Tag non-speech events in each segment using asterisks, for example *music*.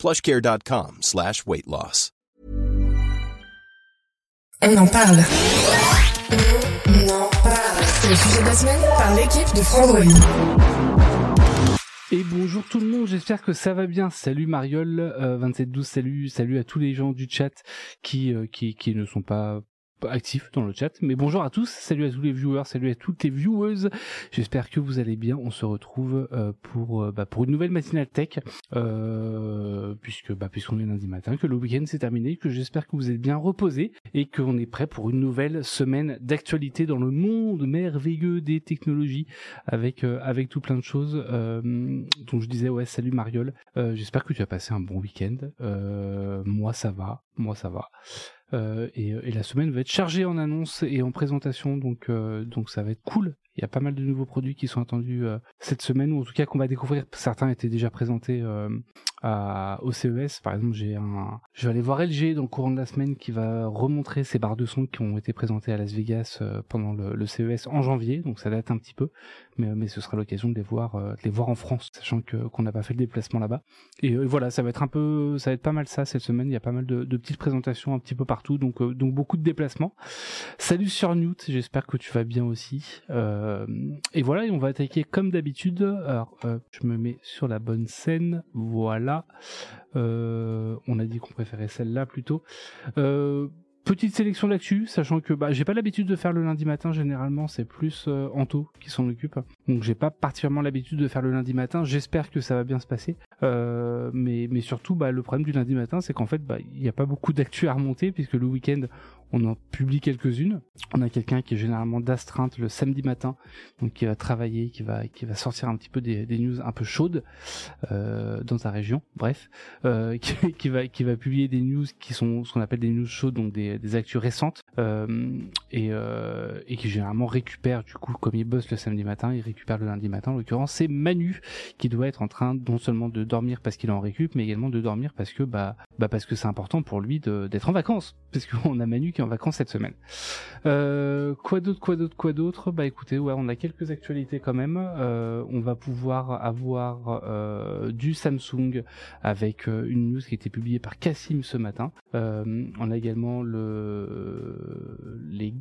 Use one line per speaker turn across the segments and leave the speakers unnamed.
plushcare.com slash weight loss.
On en parle. On en parle. C'est le sujet de la semaine par l'équipe de Frandroid.
Et bonjour tout le monde, j'espère que ça va bien. Salut Mariol, euh, 2712, salut, salut à tous les gens du chat qui, euh, qui, qui ne sont pas actifs dans le chat. Mais bonjour à tous, salut à tous les viewers, salut à toutes les viewers. J'espère que vous allez bien. On se retrouve euh, pour euh, bah, pour une nouvelle matinale tech, euh, puisque bah, puisqu'on est lundi matin, que le week-end s'est terminé, que j'espère que vous êtes bien reposés et qu'on est prêt pour une nouvelle semaine d'actualité dans le monde merveilleux des technologies, avec avec tout plein de choses. Donc je disais ouais, salut Mariol. Euh, j'espère que tu as passé un bon week-end. Moi ça va, moi ça va. Euh, et, et, la semaine va être chargée en annonces et en présentations, donc euh, donc ça va être cool. Il y a pas mal de nouveaux produits qui sont attendus euh, cette semaine, ou en tout cas qu'on va découvrir. Certains étaient déjà présentés à, au CES. Par exemple, j'ai un, je vais aller voir LG dans le courant de la semaine qui va remontrer ces barres de son qui ont été présentées à Las Vegas pendant le, CES en janvier, donc ça date un petit peu, mais mais ce sera l'occasion de les voir, de les voir en France, sachant que qu'on n'a pas fait le déplacement là-bas. Et voilà, ça va être un peu, ça va être pas mal ça cette semaine. Il y a pas mal de, petites présentations un petit peu partout, donc euh, donc beaucoup de déplacements. Salut sur Newt, j'espère que tu vas bien aussi. Euh, et voilà, et on va attaquer comme d'habitude. Alors, euh, je me mets sur la bonne scène, voilà. on a dit qu'on préférait celle-là plutôt. Petite sélection d'actu, sachant que bah, j'ai pas l'habitude de faire le lundi matin, généralement c'est plus euh, Anto qui s'en occupe. Donc j'ai pas particulièrement l'habitude de faire le lundi matin, j'espère que ça va bien se passer. Euh, mais, mais surtout, bah, le problème du lundi matin, c'est qu'en fait, bah, il n'y a pas beaucoup d'actu à remonter, puisque le week-end, on en publie quelques-unes. On a quelqu'un qui est généralement d'astreinte le samedi matin, donc qui va travailler, qui va qui va sortir un petit peu des, des news un peu chaudes euh, dans ta région. Bref, *laughs* qui, qui, va qui va publier des news qui sont ce qu'on appelle des news chaudes, donc des, des actus récentes, euh, et euh, et qui généralement récupère du coup comme il bosse le samedi matin, il récupère le lundi matin. En l'occurrence, c'est Manu qui doit être en train non seulement de dormir parce qu'il en récup, mais également de dormir parce que bah bah parce que c'est important pour lui d'être en vacances, parce qu'on a Manu qui est en vacances cette semaine. Euh, quoi d'autre, quoi d'autre, quoi d'autre? Bah écoutez, ouais, on a quelques actualités quand même. On va pouvoir avoir du Samsung avec une news qui a été publiée par Cassim ce matin. On a également le les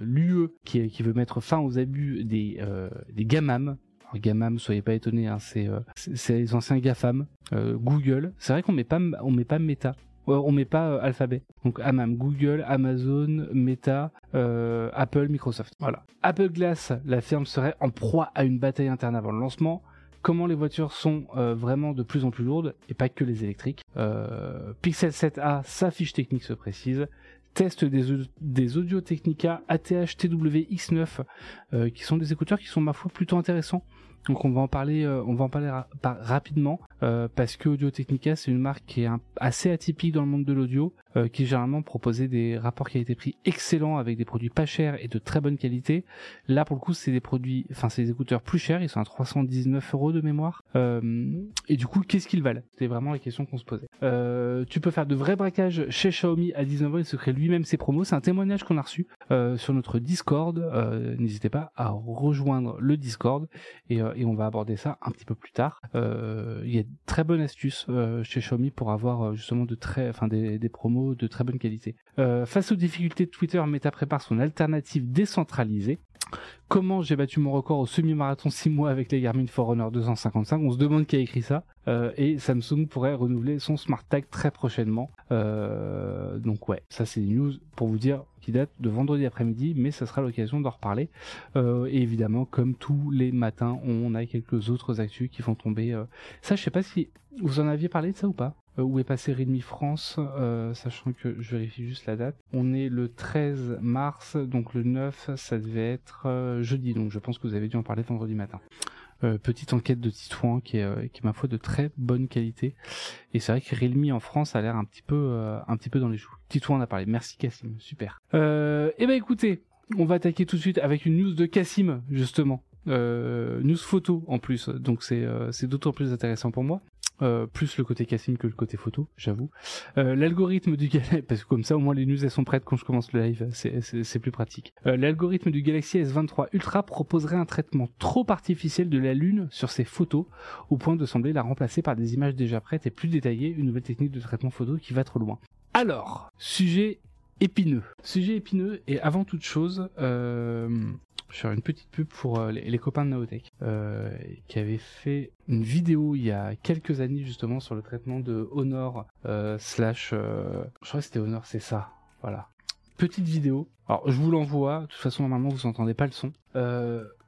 l'UE qui, veut mettre fin aux abus des des gamam Gamam, soyez pas étonnés, hein, c'est euh, les anciens GAFAM, euh, Google. C'est vrai qu'on met pas on met pas Meta. On met pas euh, alphabet. Donc AMAM, Google, Amazon, Meta, euh, Apple, Microsoft. Voilà. Apple Glass, la firme serait en proie à une bataille interne avant le lancement comment les voitures sont euh, vraiment de plus en plus lourdes et pas que les électriques. Euh, Pixel 7a, sa fiche technique se précise. Test des, des Audio Technica ATH TW X9 euh, qui sont des écouteurs qui sont ma foi plutôt intéressants. Donc on va en parler, euh, on va en parler ra rapidement euh, parce que Audio Technica c'est une marque qui est assez atypique dans le monde de l'audio, euh, qui généralement proposait des rapports qualité-prix excellents avec des produits pas chers et de très bonne qualité. Là pour le coup c'est des produits, enfin c'est des écouteurs plus chers, ils sont à 319 euros de mémoire. et du coup qu'est-ce qu'ils valent? C'était vraiment la question qu'on se posait. tu peux faire de vrais braquages chez Xiaomi à 19 euros, il se crée lui-même ses promos. C'est un témoignage qu'on a reçu sur notre Discord. N'hésitez pas à rejoindre le Discord et et on va aborder ça un petit peu plus tard. Euh, il y a de très bonnes astuces euh, chez Xiaomi pour avoir euh, justement de très, enfin des, des, promos de très bonne qualité. face aux difficultés de Twitter, Meta prépare son alternative décentralisée. Comment j'ai battu mon record au semi-marathon 6 mois avec les Garmin Forerunner 255 On se demande qui a écrit ça. Euh, et Samsung pourrait renouveler son Smart Tag très prochainement. Euh, donc ouais, ça c'est une news pour vous dire qui date de vendredi après-midi, mais ça sera l'occasion d'en reparler. Euh, et évidemment, comme tous les matins, on a quelques autres actus qui vont tomber. Ça, je sais pas si vous en aviez parlé de ça ou pas où est passé Redmi France, euh, sachant que je vérifie juste la date. On est le 13 mars, donc le 9, ça devait être euh, jeudi, donc je pense que vous avez dû en parler vendredi matin. petite enquête de Titouan qui est, qui est ma foi de très bonne qualité. Et c'est vrai que Realme en France a l'air un petit peu, un petit peu dans les choux. Titouan en a parlé. Merci Cassim, super. et eh ben écoutez, on va attaquer tout de suite avec une news de Cassim justement. news photo en plus, donc c'est c'est d'autant plus intéressant pour moi. Euh, plus le côté casting que le côté photo, j'avoue. Euh, l'algorithme du Galaxy, *laughs* parce que comme quand je commence le live, c'est plus pratique. Euh, l'algorithme du Galaxy S23 Ultra proposerait un traitement trop artificiel de la Lune sur ses photos, au point de sembler la remplacer par des images déjà prêtes et plus détaillées, une nouvelle technique de traitement photo qui va trop loin. Alors, sujet épineux. Sujet épineux et avant toute chose, je faire une petite pub pour euh, les, copains de Naotech euh, qui avaient fait une vidéo il y a quelques années justement sur le traitement de Honor euh, slash je crois que c'était Honor c'est ça. Voilà. Petite vidéo. Alors je vous l'envoie. De toute façon normalement vous entendez pas le son.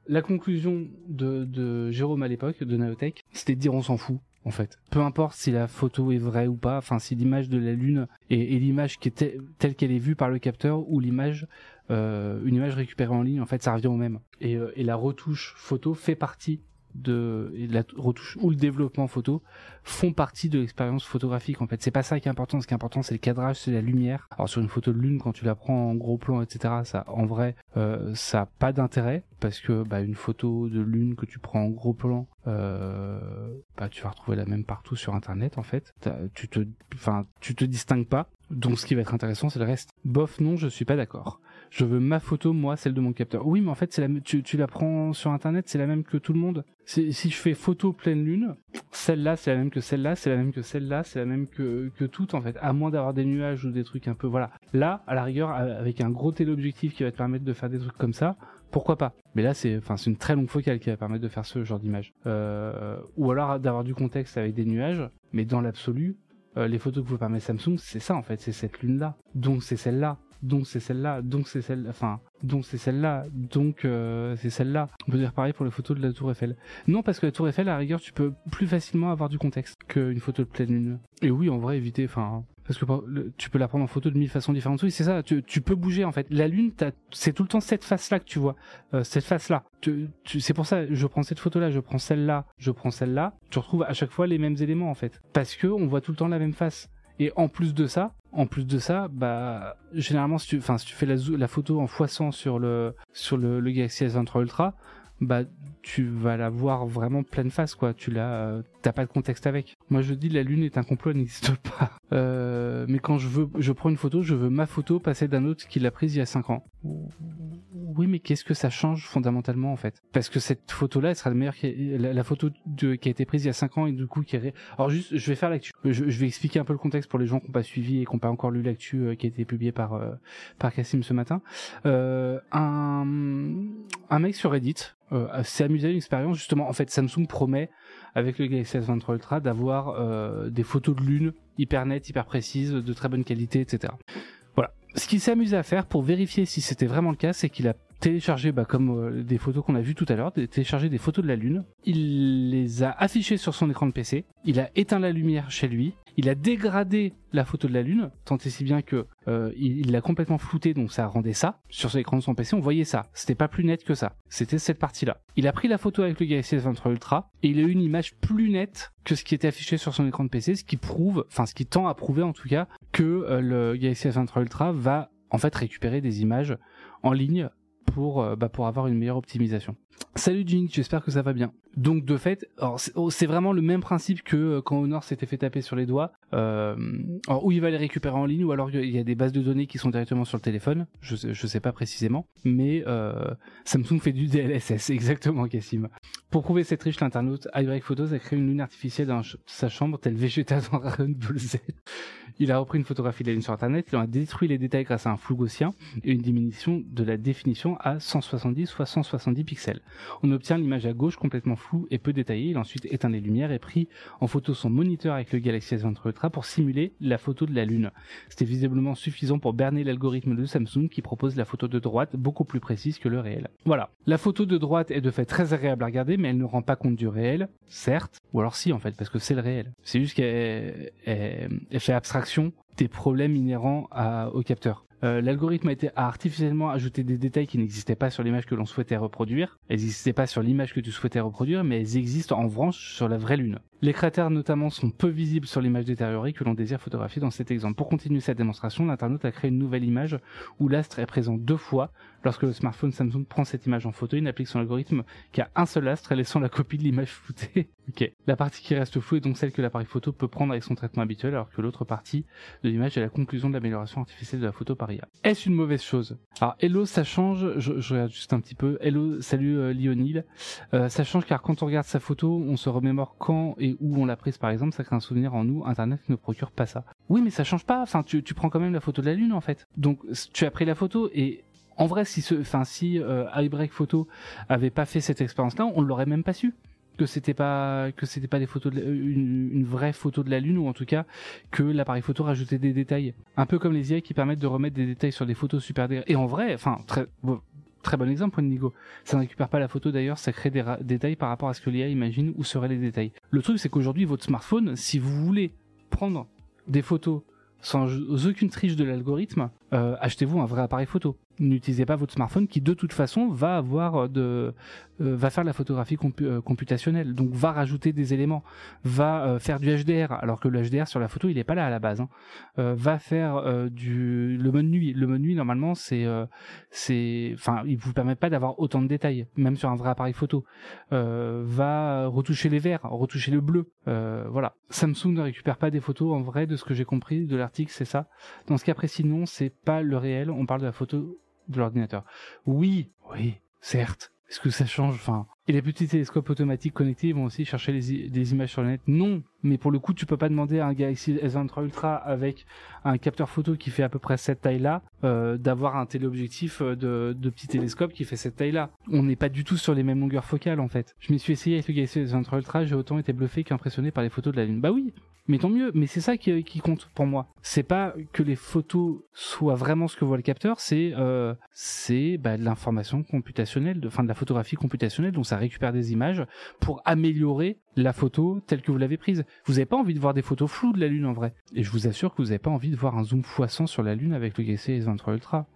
La conclusion de, de Jérôme à l'époque de Naotech c'était de dire on s'en fout en fait. Peu importe si la photo est vraie ou pas, enfin si l'image de la Lune est, l'image telle qu'elle est vue par le capteur ou l'image euh, une image récupérée en ligne, en fait, ça revient au même. Et, euh, et la retouche photo fait partie de la retouche ou le développement photo font partie de l'expérience photographique en fait. C'est pas ça qui est important. Ce qui est important c'est le cadrage c'est la lumière. Alors sur une photo de lune quand tu la prends en gros plan etc ça en vrai euh, ça a pas d'intérêt parce que bah, une photo de lune que tu prends en gros plan euh, bah, tu vas retrouver la même partout sur internet en fait. Tu te enfin tu te distingues pas. Donc ce qui va être intéressant c'est le reste. Bof non je suis pas d'accord je veux ma photo, moi, celle de mon capteur. Oui, mais en fait, tu, la prends sur Internet, c'est la même que tout le monde. Si je fais photo pleine lune, celle-là, c'est la même que celle-là, c'est la même que celle-là, c'est la même que, que toutes, en fait. À moins d'avoir des nuages ou des trucs un peu, voilà. Là, à la rigueur, avec un gros téléobjectif qui va te permettre de faire des trucs comme ça, pourquoi pas? Mais là, c'est, c'est une très longue focale qui va permettre de faire ce genre d'image. Euh, ou alors d'avoir du contexte avec des nuages, mais dans l'absolu, euh, les photos que vous permet Samsung, c'est ça en fait, c'est cette lune-là. Donc c'est celle-là donc c'est celle-là, donc c'est celle, enfin, donc c'est celle-là, donc euh, c'est celle-là. On peut dire pareil pour les photos de la Tour Eiffel. Non, parce que la Tour Eiffel, à la rigueur, tu peux plus facilement avoir du contexte qu'une photo de pleine lune. Et oui, en vrai, éviter, enfin, parce que tu peux la prendre en photo de mille façons différentes. Oui, c'est ça. Tu, peux bouger en fait. La lune, c'est tout le temps cette face-là que tu vois. Euh, cette face-là. Tu, c'est pour ça. Je prends cette photo-là, je prends celle-là, je prends celle-là. Tu retrouves à chaque fois les mêmes éléments en fait. Parce que on voit tout le temps la même face. Et en plus de ça, en plus de ça, bah généralement si tu, enfin si tu fais la, la photo en x100 sur le sur le, le Galaxy S23 Ultra, bah tu vas la voir vraiment pleine face quoi. Tu euh, t'as pas de contexte avec. Moi je dis la lune est un complot, elle n'existe pas. Euh, mais quand je veux, je prends une photo, je veux ma photo passer d'un autre qui l'a prise il y a 5 ans. Oui, mais qu'est-ce que ça change fondamentalement en fait? Parce que cette photo-là, elle sera la meilleure, la, la photo qui a été prise il y a 5 ans et du coup qui est. Alors juste, je vais faire l'actu. Je, je, vais expliquer un peu le contexte pour les gens qui n'ont pas suivi et qui n'ont pas encore lu l'actu euh, qui a été publié par euh, par Cassim ce matin. Euh, un un mec sur Reddit euh, s'est amusé à une expérience justement. En fait, Samsung promet avec le Galaxy S23 Ultra d'avoir euh, des photos de lune hyper nettes, hyper précises, de très bonne qualité, etc. Voilà. Ce qu'il s'est amusé à faire pour vérifier si c'était vraiment le cas, c'est qu'il a téléchargé, bah, comme euh, des photos qu'on a vues tout à l'heure, téléchargé des photos de la Lune. Il les a affichées sur son écran de PC. Il a éteint la lumière chez lui. Il a dégradé la photo de la Lune, tant et si bien que euh, il l'a complètement flouté, donc ça rendait ça. Sur l'écran de son PC, on voyait ça. C'était pas plus net que ça. C'était cette partie-là. Il a pris la photo avec le Galaxy S23 Ultra et il a eu une image plus nette que ce qui était affiché sur son écran de PC, ce qui prouve, enfin ce qui tend à prouver en tout cas, que euh, le Galaxy S23 Ultra va en fait récupérer des images en ligne pour, euh, bah, pour avoir une meilleure optimisation. Salut Jing, j'espère que ça va bien. Donc de fait, oh, c'est vraiment le même principe que euh, quand Honor s'était fait taper sur les doigts. Euh, alors, où il va les récupérer en ligne, ou alors il y a des bases de données qui sont directement sur le téléphone. Je sais, je sais pas précisément, mais euh, Samsung fait du DLSS, *laughs* exactement, Cassim. Pour prouver cette riche, l'internaute iBreak Photos a créé une lune artificielle dans sa chambre, tel Vegeta dans Dragon Z. Il a repris une photographie de la lune sur internet, il en a détruit les détails grâce à un flou gaussien et une diminution de la définition à 170 soit 170 pixels. On obtient l'image à gauche complètement floue et peu détaillée. Il ensuite éteint les lumières et pris en photo son moniteur avec le Galaxy S23 Ultra pour simuler la photo de la Lune. C'était visiblement suffisant pour berner l'algorithme de Samsung qui propose la photo de droite beaucoup plus précise que le réel. Voilà. La photo de droite est de fait très agréable à regarder, mais elle ne rend pas compte du réel, certes, ou alors si en fait, parce que c'est le réel. C'est juste qu'elle fait abstraction interaction des problèmes inhérents à, au capteur. Euh, L'algorithme a été artificiellement ajouté des détails qui n'existaient pas sur l'image que l'on souhaitait reproduire. Elles n'existaient pas sur l'image que tu souhaitais reproduire, mais elles existent en branche sur la vraie lune. Les cratères notamment sont peu visibles sur l'image détériorée que l'on désire photographier dans cet exemple. Pour continuer cette démonstration, l'internaute a créé une nouvelle image où l'astre est présent deux fois. Lorsque le smartphone Samsung prend cette image en photo, il applique son algorithme qu'à un seul astre, laissant la copie de l'image floutée. *laughs* ok. La partie qui reste floue est donc celle que l'appareil photo peut prendre avec son traitement habituel, alors que l'autre partie de l'image est la conclusion de l'amélioration artificielle de la photo par IA. Est-ce une mauvaise chose? Alors, hello, ça change. Je, regarde juste un petit peu. Hello, salut euh, Lionel. Euh, ça change car quand on regarde sa photo, on se remémore quand et où on l'a prise par exemple, ça crée un souvenir en nous. Internet ne procure pas ça. Oui, mais ça change pas. Enfin, tu, prends quand même la photo de la lune en fait. Donc, tu as pris la photo et en vrai, si ce, si euh, iBreak Photo avait pas fait cette expérience-là, on l'aurait même pas su que c'était pas que c'était pas des photos de la, une, vraie photo de la lune ou en tout cas que l'appareil photo rajoutait des détails. Un peu comme les IA qui permettent de remettre des détails sur des photos super et en vrai enfin très bon, très bon exemple Nigo. Ça ne récupère pas la photo d'ailleurs ça crée des détails par rapport à ce que l'IA imagine où seraient les détails. Le truc c'est qu'aujourd'hui votre smartphone si vous voulez prendre des photos sans aucune triche de l'algorithme euh, achetez-vous un vrai appareil photo n'utilisez pas votre smartphone qui de toute façon va avoir de euh, va faire de la photographie euh, computationnelle. Donc va rajouter des éléments. Va euh, faire du HDR alors que le HDR sur la photo il est pas là à la base hein. Va faire du le mode nuit. Le mode nuit normalement c'est c'est enfin il vous permet pas d'avoir autant de détails même sur un vrai appareil photo. Va retoucher les verts retoucher le bleu. Voilà. Samsung ne récupère pas des photos en vrai de ce que j'ai compris de l'article c'est ça. Dans ce cas précis non c'est pas le réel. On parle de la photo de l'ordinateur. Oui, oui, certes. Est-ce que ça change Enfin, et les petits télescopes automatiques connectés vont aussi chercher des images sur le net Non, mais pour le coup, tu peux pas demander à un Galaxy S23 Ultra avec un capteur photo qui fait à peu près cette taille-là euh, d'avoir un téléobjectif euh, de, petit télescope qui fait cette taille-là. On n'est pas du tout sur les mêmes longueurs focales en fait. Je m'y suis essayé avec le Galaxy S23 Ultra, j'ai autant été bluffé qu'impressionné par les photos de la Lune. Bah oui, mais tant mieux. Mais c'est ça qui, compte pour moi. C'est pas que les photos soient vraiment ce que voit le capteur, c'est euh, c'est bah, de l'information computationnelle, de, de la photographie computationnelle, donc ça récupère des images pour améliorer la photo telle que vous l'avez prise. Vous n'avez pas envie de voir des photos floues de la Lune en vrai. Et je vous assure que vous n'avez pas envie de voir un zoom x100 sur la Lune avec le Galaxy S23 Ultra.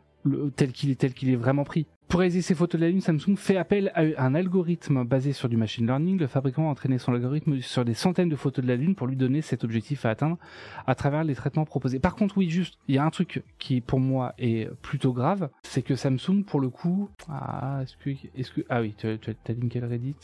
Tel qu'il est tel qu'il est vraiment pris. Pour réaliser ces photos de la Lune, Samsung fait appel à un algorithme basé sur du machine learning. Le fabricant a entraîné son algorithme sur des centaines de photos de la Lune pour lui donner cet objectif à atteindre à travers les traitements proposés. Par contre, oui, juste, il y a un truc qui pour moi est plutôt grave, c'est que Samsung, pour le coup, ah, est-ce que, est-ce que, ah oui, tu as, as linké le Reddit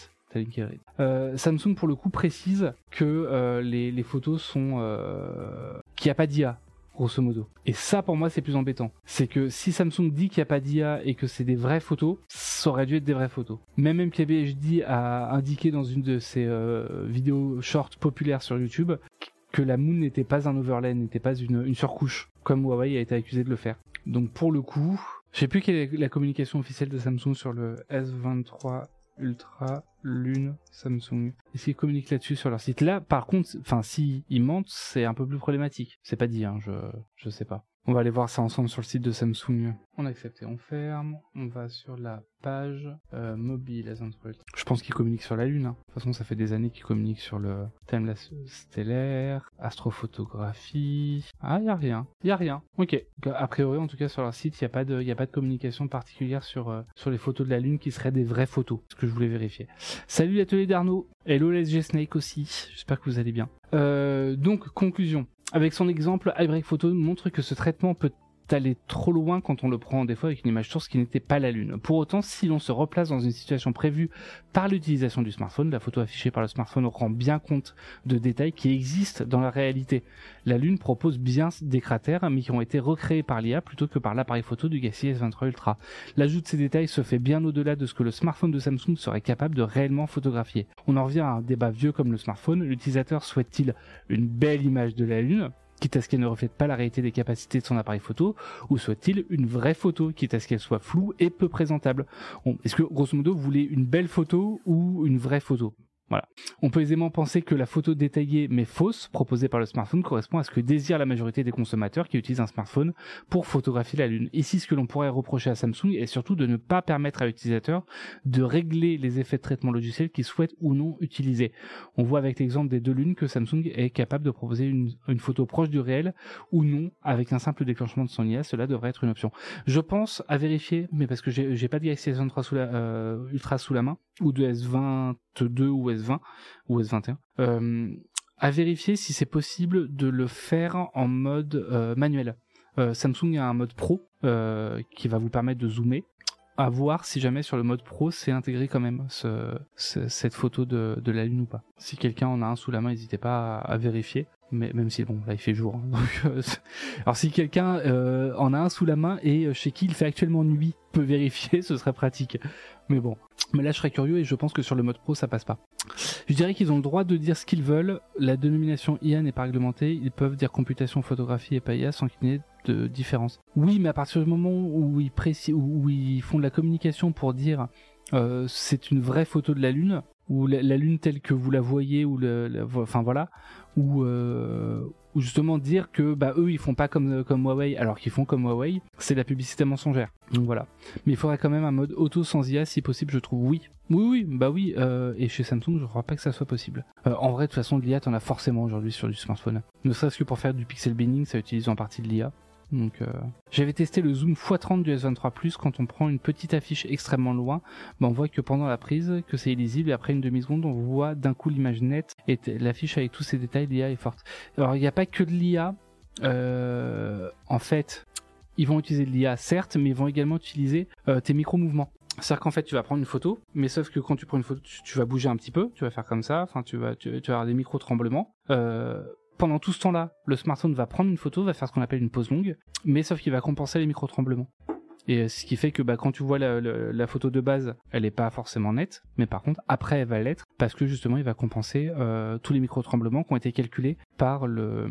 Samsung pour le coup précise que euh, les, les, photos sont euh, qu'il n'y a pas d'IA grosso modo. Et ça pour moi c'est plus embêtant. C'est que si Samsung dit qu'il n'y a pas d'IA et que c'est des vraies photos, ça aurait dû être des vraies photos. Même MKBHD a indiqué dans une de ses euh, vidéos short populaires sur YouTube que la Moon n'était pas un overlay, n'était pas une, surcouche, comme Huawei a été accusé de le faire. Donc pour le coup, je sais plus quelle est la communication officielle de Samsung sur le S23 Ultra Lune Samsung. Est-ce qu'ils communiquent là-dessus sur leur site Là, par contre, enfin, si ils mentent, c'est un peu plus problématique. C'est pas dit, hein, je, je sais pas. On va aller voir ça ensemble sur le site de Samsung. On accepte et on ferme. On va sur la page euh, mobile Je pense qu'ils communiquent sur la Lune. Hein. De toute façon, ça fait des années qu'ils communiquent sur le thème stellaire, astrophotographie. Ah, y a rien. Y a rien. Ok. A priori, en tout cas, sur leur site, il n'y a pas de, a pas de communication particulière sur euh, sur les photos de la Lune qui seraient des vraies photos. Ce que je voulais vérifier. Salut l'atelier d'Arnaud. Hello LSG Snake aussi. J'espère que vous allez bien. Euh, donc conclusion. Avec son exemple, iBreak Photo montre que ce traitement peut aller trop loin quand on le prend des fois avec une image source qui n'était pas la Lune. Pour autant, si l'on se replace dans une situation prévue par l'utilisation du smartphone, la photo affichée par le smartphone rend bien compte de détails qui existent dans la réalité. La Lune propose bien des cratères, mais qui ont été recréés par l'IA plutôt que par l'appareil photo du Galaxy S23 Ultra. L'ajout de ces détails se fait bien au-delà de ce que le smartphone de Samsung serait capable de réellement photographier. On en revient à un débat vieux comme le smartphone. L'utilisateur souhaite-t-il une belle image de la Lune? Quitte à ce qu'elle ne reflète pas la réalité des capacités de son appareil photo, ou soit-il une vraie photo, quitte à ce qu'elle soit floue et peu présentable. Est-ce que, grosso modo, vous voulez une belle photo ou une vraie photo? On peut aisément penser que la photo détaillée mais fausse proposée par le smartphone correspond à ce que désire la majorité des consommateurs qui utilisent un smartphone pour photographier la Lune. Ici, ce que l'on pourrait reprocher à Samsung est surtout de ne pas permettre à l'utilisateur de régler les effets de traitement logiciel qu'il souhaite ou non utiliser. On voit avec l'exemple des deux lunes que Samsung est capable de proposer une, photo proche du réel ou non avec un simple déclenchement de son IA. Cela devrait être une option. Je pense à vérifier, mais parce que j'ai pas de Galaxy S23 sous la, euh, Ultra sous la main ou de S22 ou S20 ou S21. Euh, à vérifier si c'est possible de le faire en mode euh, manuel. Euh, Samsung a un mode pro qui va vous permettre de zoomer. À voir si jamais sur le mode pro c'est intégré quand même cette photo de, la lune ou pas. Si quelqu'un en a un sous la main, n'hésitez pas à, vérifier même si bon là il fait jour hein, *laughs* alors si quelqu'un en a un sous la main et chez qui il fait actuellement nuit peut vérifier *laughs* ce serait pratique mais bon mais là, je serais curieux et je pense que sur le mode pro, ça passe pas. Je dirais qu'ils ont le droit de dire ce qu'ils veulent. La dénomination IA n'est pas réglementée. Ils peuvent dire computation, photographie et pas IA sans qu'il n'y ait de différence. Oui, mais à partir du moment où ils, où ils font de la communication pour dire euh, c'est une vraie photo de la Lune, ou la, Lune telle que vous la voyez, ou le, enfin voilà, ou, euh, ou justement dire que bah eux ils font pas comme comme Huawei alors qu'ils font comme Huawei, c'est la publicité mensongère. Donc voilà. Mais il faudrait quand même un mode auto sans IA si possible, je trouve. Oui, oui, oui, bah oui. Euh, et chez Samsung, je crois pas que ça soit possible. Euh, en vrai, de toute façon, l'IA, t'en as forcément aujourd'hui sur du smartphone. Ne serait-ce que pour faire du pixel binning, ça utilise en partie de l'IA. Donc, euh, j'avais testé le zoom x30 du S23 Plus. Quand on prend une petite affiche extrêmement loin, bah, on voit que pendant la prise, que c'est illisible. Et après une demi seconde, on voit d'un coup l'image nette et l'affiche avec tous ces détails. L'IA est forte. Alors, il n'y a pas que de l'IA. Euh, en fait, ils vont utiliser de l'IA, certes, mais ils vont également utiliser euh, tes micro-mouvements. C'est-à-dire qu'en fait, tu vas prendre une photo, mais sauf que quand tu prends une photo, tu, vas bouger un petit peu, tu vas faire comme ça, enfin, tu vas, tu, vas avoir des micro-tremblements. Pendant tout ce temps-là, le smartphone va prendre une photo, va faire ce qu'on appelle une pause longue, mais sauf qu'il va compenser les micro-tremblements. Et euh, ce qui fait que bah, quand tu vois la, photo de base, elle n'est pas forcément nette, mais par contre, après, elle va l'être, parce que justement, il va compenser euh, tous les micro-tremblements qui ont été calculés par le,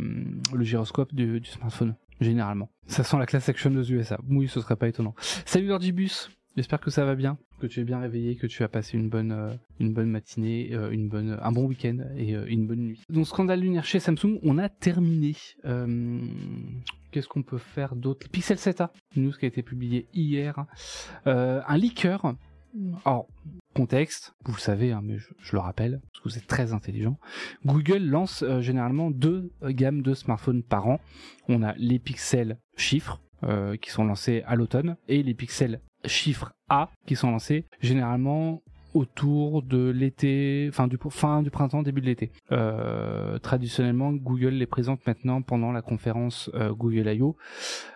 gyroscope du, smartphone, généralement. Ça sent la classe action aux USA. Oui, ce serait pas étonnant. Salut Lordibus J'espère que ça va bien, que tu es bien réveillé, que tu as passé une bonne, euh, une bonne matinée, euh, une bonne, un bon week-end et euh, une bonne nuit. Donc scandale lunaire chez Samsung, on a terminé. Qu'est-ce qu'on peut faire d'autre? Pixel 7a, une news qui a été publiée hier. un leaker. Alors, contexte, vous le savez, hein, mais je, je, le rappelle, parce que vous êtes très intelligent. Google lance généralement deux gammes de smartphones par an. On a les pixels chiffres, euh, qui sont lancés à l'automne et les pixels chiffres A qui sont lancés généralement autour de l'été, fin du fin du printemps, début de l'été. Euh, traditionnellement, Google les présente maintenant pendant la conférence euh, Google I.O.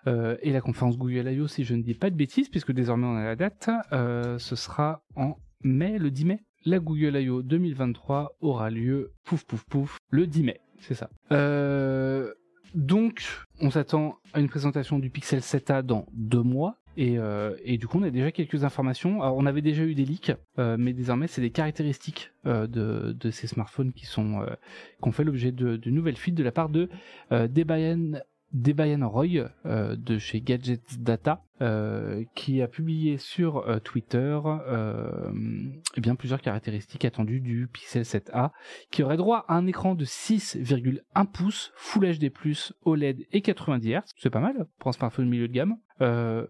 et la conférence Google I.O. si je ne dis pas de bêtises, puisque désormais on a la date, ce sera en mai, le 10 mai. La Google I.O. 2023 aura lieu, pouf pouf pouf, le 10 mai. C'est ça. Euh, donc, on s'attend à une présentation du Pixel 7a dans deux mois. Et, euh, du coup, on a déjà quelques informations. Alors, on avait déjà eu des leaks, euh, mais désormais, c'est des caractéristiques euh, de, ces smartphones qui sont qui ont fait l'objet de, de, nouvelles fuites de la part de Debian Debayan Roy euh, de chez Gadgets Data euh, qui a publié sur euh, Twitter eh bien plusieurs caractéristiques attendues du Pixel 7a qui aurait droit à un écran de 6,1 pouces Full HD+ OLED et 90 Hz, c'est pas mal pour un smartphone milieu de gamme,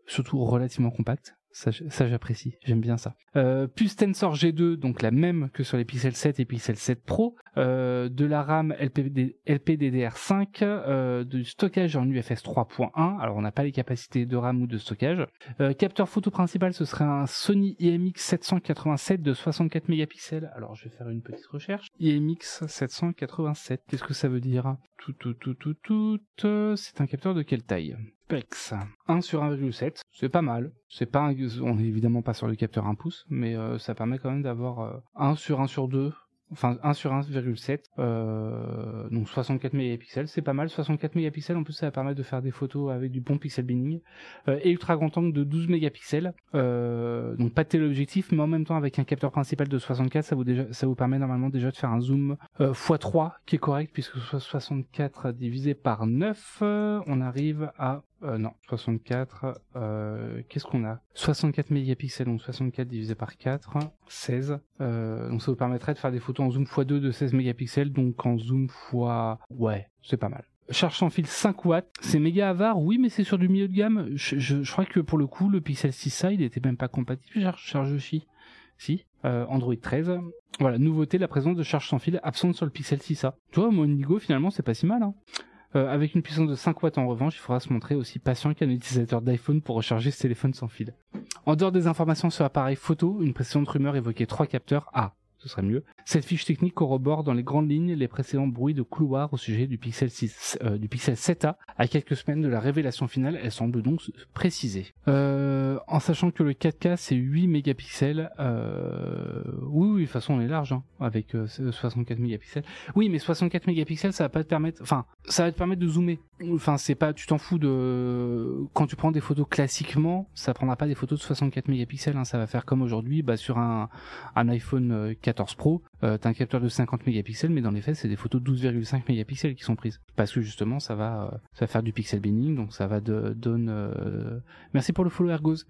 surtout relativement compact ça, j'apprécie, j'aime bien ça. Euh, puce Tensor G2, donc la même que sur les Pixel 7 et Pixel 7 Pro, euh, de la RAM LPDDR5, euh, du stockage en UFS 3.1, alors on n'a pas les capacités de RAM ou de stockage. Euh, capteur photo principal, ce serait un Sony IMX 787 de 64 mégapixels. Alors je vais faire une petite recherche. IMX 787, qu'est-ce que ça veut dire? Tout, tout, tout, tout, tout, c'est un capteur de quelle taille? Pex 1 sur 1,7, c'est pas mal. On est évidemment pas sur le capteur 1 pouce, mais euh, ça permet quand même d'avoir 1 euh, sur 1 sur 2 enfin 1 sur 1,7 euh, donc 64 mégapixels. C'est pas mal 64 mégapixels. En plus ça va permettre de faire des photos avec du bon pixel binning et ultra grand angle de 12 mégapixels. Donc pas de téléobjectif mais en même temps avec un capteur principal de 64 ça vous ça vous permet normalement déjà de faire un zoom x3 qui est correct puisque 64 divisé par 9 on arrive à euh, non, 64. Euh, Qu'est-ce qu'on a? 64 mégapixels, donc 64 divisé par 4, 16. Euh, donc ça vous permettrait de faire des photos en zoom x2 de 16 mégapixels, donc en zoom x... Ouais, c'est pas mal. Charge sans fil 5 watts, c'est méga avare, oui, mais c'est sur du milieu de gamme. Je, je, je, crois que pour le coup, le Pixel 6a, il était même pas compatible charge, charge chi. Si, euh, Android 13. Voilà, nouveauté, la présence de charge sans fil absente sur le Pixel 6a. Tu vois, Monigo, finalement, c'est pas si mal. Hein. Euh, avec une puissance de 5 watts en revanche, il faudra se montrer aussi patient qu'un utilisateur d'iPhone pour recharger ce téléphone sans fil. En dehors des informations sur l'appareil photo, une précédente rumeur évoquait trois capteurs A, ce serait mieux. Cette fiche technique corrobore dans les grandes lignes les précédents bruits de couloir au sujet du Pixel 6, euh, du Pixel 7a. À quelques semaines de la révélation finale, elle semble donc préciser. Euh, en sachant que le 4K c'est 8 mégapixels, euh, oui, oui, de toute façon on est large, hein, avec 64 mégapixels. Oui, mais 64 mégapixels, ça va pas te permettre, enfin, ça va te permettre de zoomer. Enfin, c'est pas, tu t'en fous de, quand tu prends des photos classiquement, ça prendra pas des photos de 64 mégapixels, hein, ça va faire comme aujourd'hui, bah, sur un, un iPhone 14 Pro, euh, t'as un capteur de 50 mégapixels, mais dans les faits, c'est des photos de 12,5 mégapixels qui sont prises. Parce que justement, ça va, euh, ça faire du pixel binning, donc ça va de, donne. Euh... Merci pour le follow Ergos.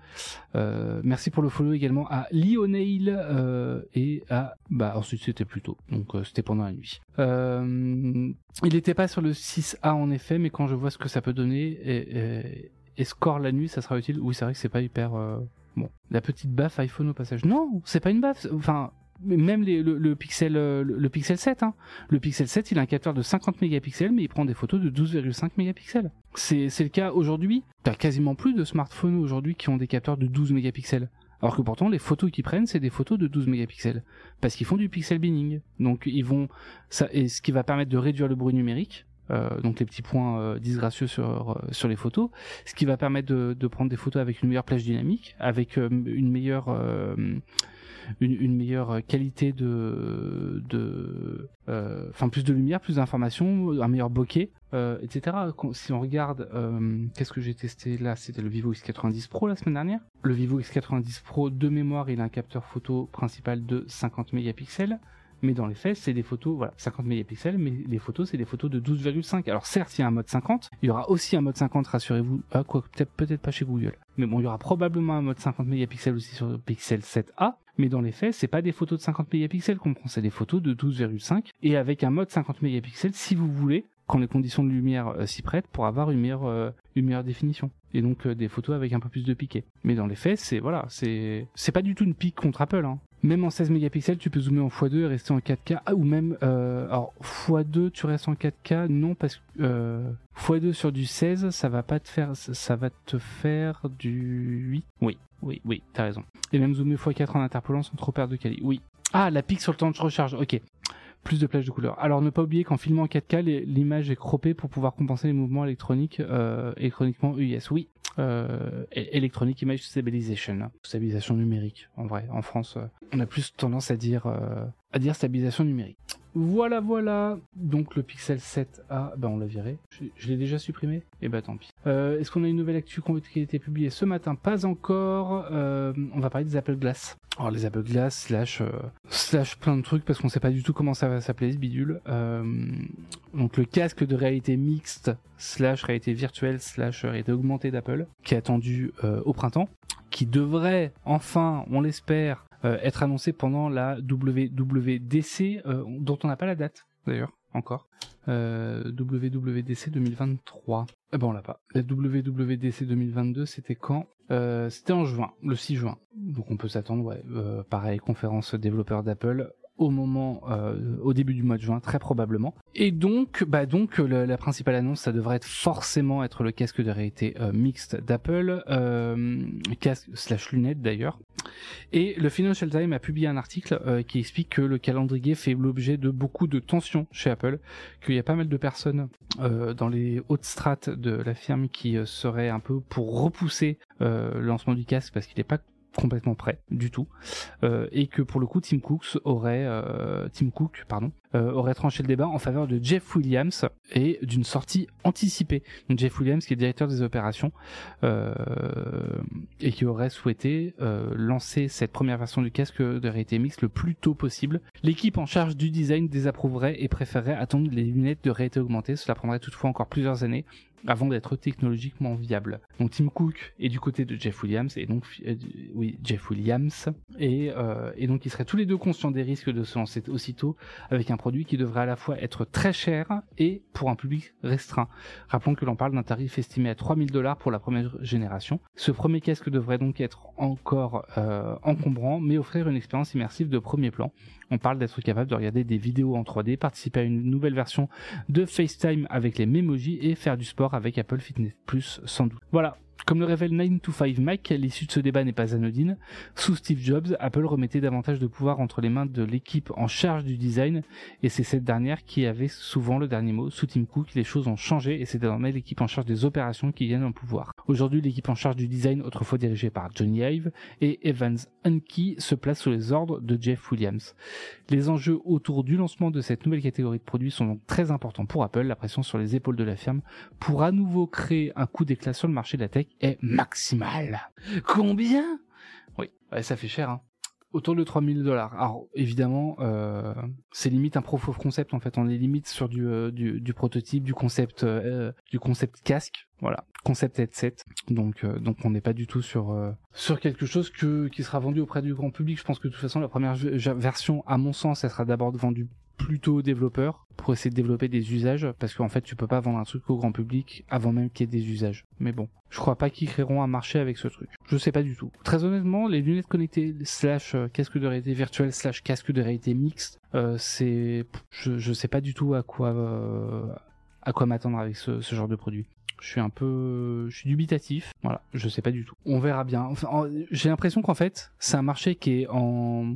Euh, merci pour le follow également à Lionel euh, et à. Bah ensuite c'était plus tôt, donc c'était pendant la nuit. il n'était pas sur le 6A en effet, mais quand je vois ce que ça peut donner et score la nuit, ça sera utile. Oui, c'est vrai que c'est pas hyper. Bon, la petite baffe iPhone au passage. Non, c'est pas une baffe. Enfin, même les, le, le, Pixel le, le, Pixel 7 hein. le Pixel 7 il a un capteur de 50 mégapixels mais il prend des photos de 12,5 mégapixels. C'est le cas aujourd'hui. T'as quasiment plus de smartphones aujourd'hui qui ont des capteurs de 12 mégapixels. Alors que pourtant les photos qu'ils prennent c'est des photos de 12 mégapixels. Parce qu'ils font du pixel binning. Donc ils vont ça et ce qui va permettre de réduire le bruit numérique euh, donc les petits points euh, disgracieux sur euh, sur les photos, ce qui va permettre de, de, prendre des photos avec une meilleure plage dynamique, avec une meilleure une, meilleure qualité de de enfin plus de lumière, plus d'informations, un meilleur bokeh, etc. Si on regarde, qu'est-ce que j'ai testé là, c'était le Vivo X90 Pro la semaine dernière. Le Vivo X90 Pro de mémoire, il a un capteur photo principal de 50 mégapixels mais dans les faits, c'est des photos, voilà, 50 mégapixels, mais les photos, c'est des photos de 12,5. Alors certes, il y a un mode 50, il y aura aussi un mode 50, rassurez-vous, ah, quoi, peut-être peut-être pas chez Google. Mais bon, il y aura probablement un mode 50 mégapixels aussi sur le Pixel 7a, mais dans les faits, c'est pas des photos de 50 mégapixels qu'on prend, c'est des photos de 12,5 et avec un mode 50 mégapixels si vous voulez quand les conditions de lumière euh, s'y prêtent pour avoir une meilleure euh, définition et donc euh, des photos avec un peu plus de piqué. Mais dans les faits, c'est voilà, c'est c'est pas du tout une pique contre Apple hein. Même en 16 mégapixels, tu peux zoomer en x2 et rester en 4K. Ah, ou même, euh, alors, x2, tu restes en 4K. Non, parce que euh, x2 sur du 16, ça va pas te faire, ça va te faire du 8. Oui, oui, oui, t'as raison. Et même zoomer x4 en interpolant sans trop perdre de qualité. Oui. Ah, la pique sur le temps de recharge. Ok. Plus de plage de couleur. Alors ne pas oublier qu'en filmant en 4K, l'image est croppée pour pouvoir compenser les mouvements électroniques euh, électroniquement UIS. Oui, euh, Electronic Image Stabilization, hein. stabilisation numérique. En vrai, en France, euh, on a plus tendance à dire euh, à dire stabilisation numérique. Voilà, voilà. Donc le Pixel 7a, ben on l'a viré. Je, l'ai déjà supprimé? Et eh ben tant pis. Euh, Est-ce qu'on a une nouvelle actu qui a été publiée ce matin? Pas encore. Euh, on va parler des Apple Glass. Alors les Apple Glass slash euh, slash plein de trucs parce qu'on sait pas du tout comment ça va s'appeler ce bidule. Donc le casque de réalité mixte slash réalité virtuelle slash réalité augmentée d'Apple qui est attendu au printemps, qui devrait enfin, on l'espère, être annoncé pendant la WWDC euh, dont on n'a pas la date d'ailleurs encore. Euh, WWDC 2023. Eh ben on l'a pas. La WWDC 2022 c'était quand euh, C'était en juin, le 6 juin. Donc on peut s'attendre, ouais, euh, pareil, conférence développeur d'Apple au moment, euh, au début du mois de juin, très probablement. Et donc, bah donc la, la principale annonce, ça devrait être forcément être le casque de réalité euh, mixte d'Apple, euh, casque slash lunettes d'ailleurs. Et le Financial Times a publié un article euh, qui explique que le calendrier fait l'objet de beaucoup de tensions chez Apple, qu'il y a pas mal de personnes euh, dans les hautes strates de la firme qui seraient un peu pour repousser le lancement du casque parce qu'il n'est pas complètement prêt du tout euh, et que pour le coup Tim Cook aurait euh, Tim Cook pardon euh, aurait tranché le débat en faveur de Jeff Williams et d'une sortie anticipée. Donc Jeff Williams qui est directeur des opérations et qui aurait souhaité lancer cette première version du casque de réalité mixte le plus tôt possible. L'équipe en charge du design désapprouverait et préférerait attendre les lunettes de réalité augmentée. Cela prendrait toutefois encore plusieurs années avant d'être technologiquement viable. Donc Tim Cook est du côté de Jeff Williams et donc euh, oui Jeff Williams et, euh, et donc ils seraient tous les deux conscients des risques de se lancer aussitôt avec un produit qui devrait à la fois être très cher et pour un public restreint. Rappelons que l'on parle d'un tarif estimé à 3000 dollars pour la première génération. Ce premier casque devrait donc être encore euh, encombrant mais offrir une expérience immersive de premier plan. On parle d'être capable de regarder des vidéos en 3D, participer à une nouvelle version de FaceTime avec les Memoji et faire du sport avec Apple Fitness Plus sans doute. Voilà, comme le révèle 9 to 5 Mac, l'issue de ce débat n'est pas anodine. Sous Steve Jobs, Apple remettait davantage de pouvoir entre les mains de l'équipe en charge du design, et c'est cette dernière qui avait souvent le dernier mot. Sous Tim Cook, les choses ont changé, et c'est désormais l'équipe en charge des opérations qui gagne en pouvoir. Aujourd'hui, l'équipe en charge du design, autrefois dirigée par Johnny Ive, et Evans Hunkey, se place sous les ordres de Jeff Williams. Les enjeux autour du lancement de cette nouvelle catégorie de produits sont donc très importants pour Apple. La pression sur les épaules de la firme pour à nouveau créer un coup d'éclat sur le marché de la tech est maximale. Combien? Oui, ça fait cher. Hein autour de 3000 dollars. Alors évidemment, euh, c'est limite un proof of concept en fait. On est limite sur du, euh, du, du, prototype, du concept, euh, du concept casque, voilà, concept headset. Donc donc on n'est pas du tout sur sur quelque chose que qui sera vendu auprès du grand public. Je pense que de toute façon la première version, à mon sens, elle sera d'abord vendue plutôt aux développeurs pour essayer de développer des usages parce qu'en fait tu peux pas vendre un truc au grand public avant même qu'il y ait des usages. Mais bon, je crois pas qu'ils créeront un marché avec ce truc. Je sais pas du tout. Très honnêtement, les lunettes connectées slash euh, casque de réalité virtuelle slash casque de réalité mixte, euh, c'est, je, sais pas du tout à quoi euh, m'attendre avec ce, genre de produit. Je suis un peu, je suis dubitatif. Voilà, je sais pas du tout. On verra bien. J'ai l'impression qu'en fait, c'est un marché qui est en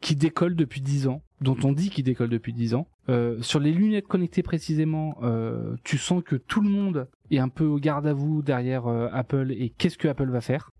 qui décolle depuis 10 ans, dont on dit qu'il décolle depuis 10 ans. Euh, sur les lunettes connectées précisément, euh, tu sens que tout le monde est un peu au garde à vous derrière euh, Apple et qu'est-ce que Apple va faire.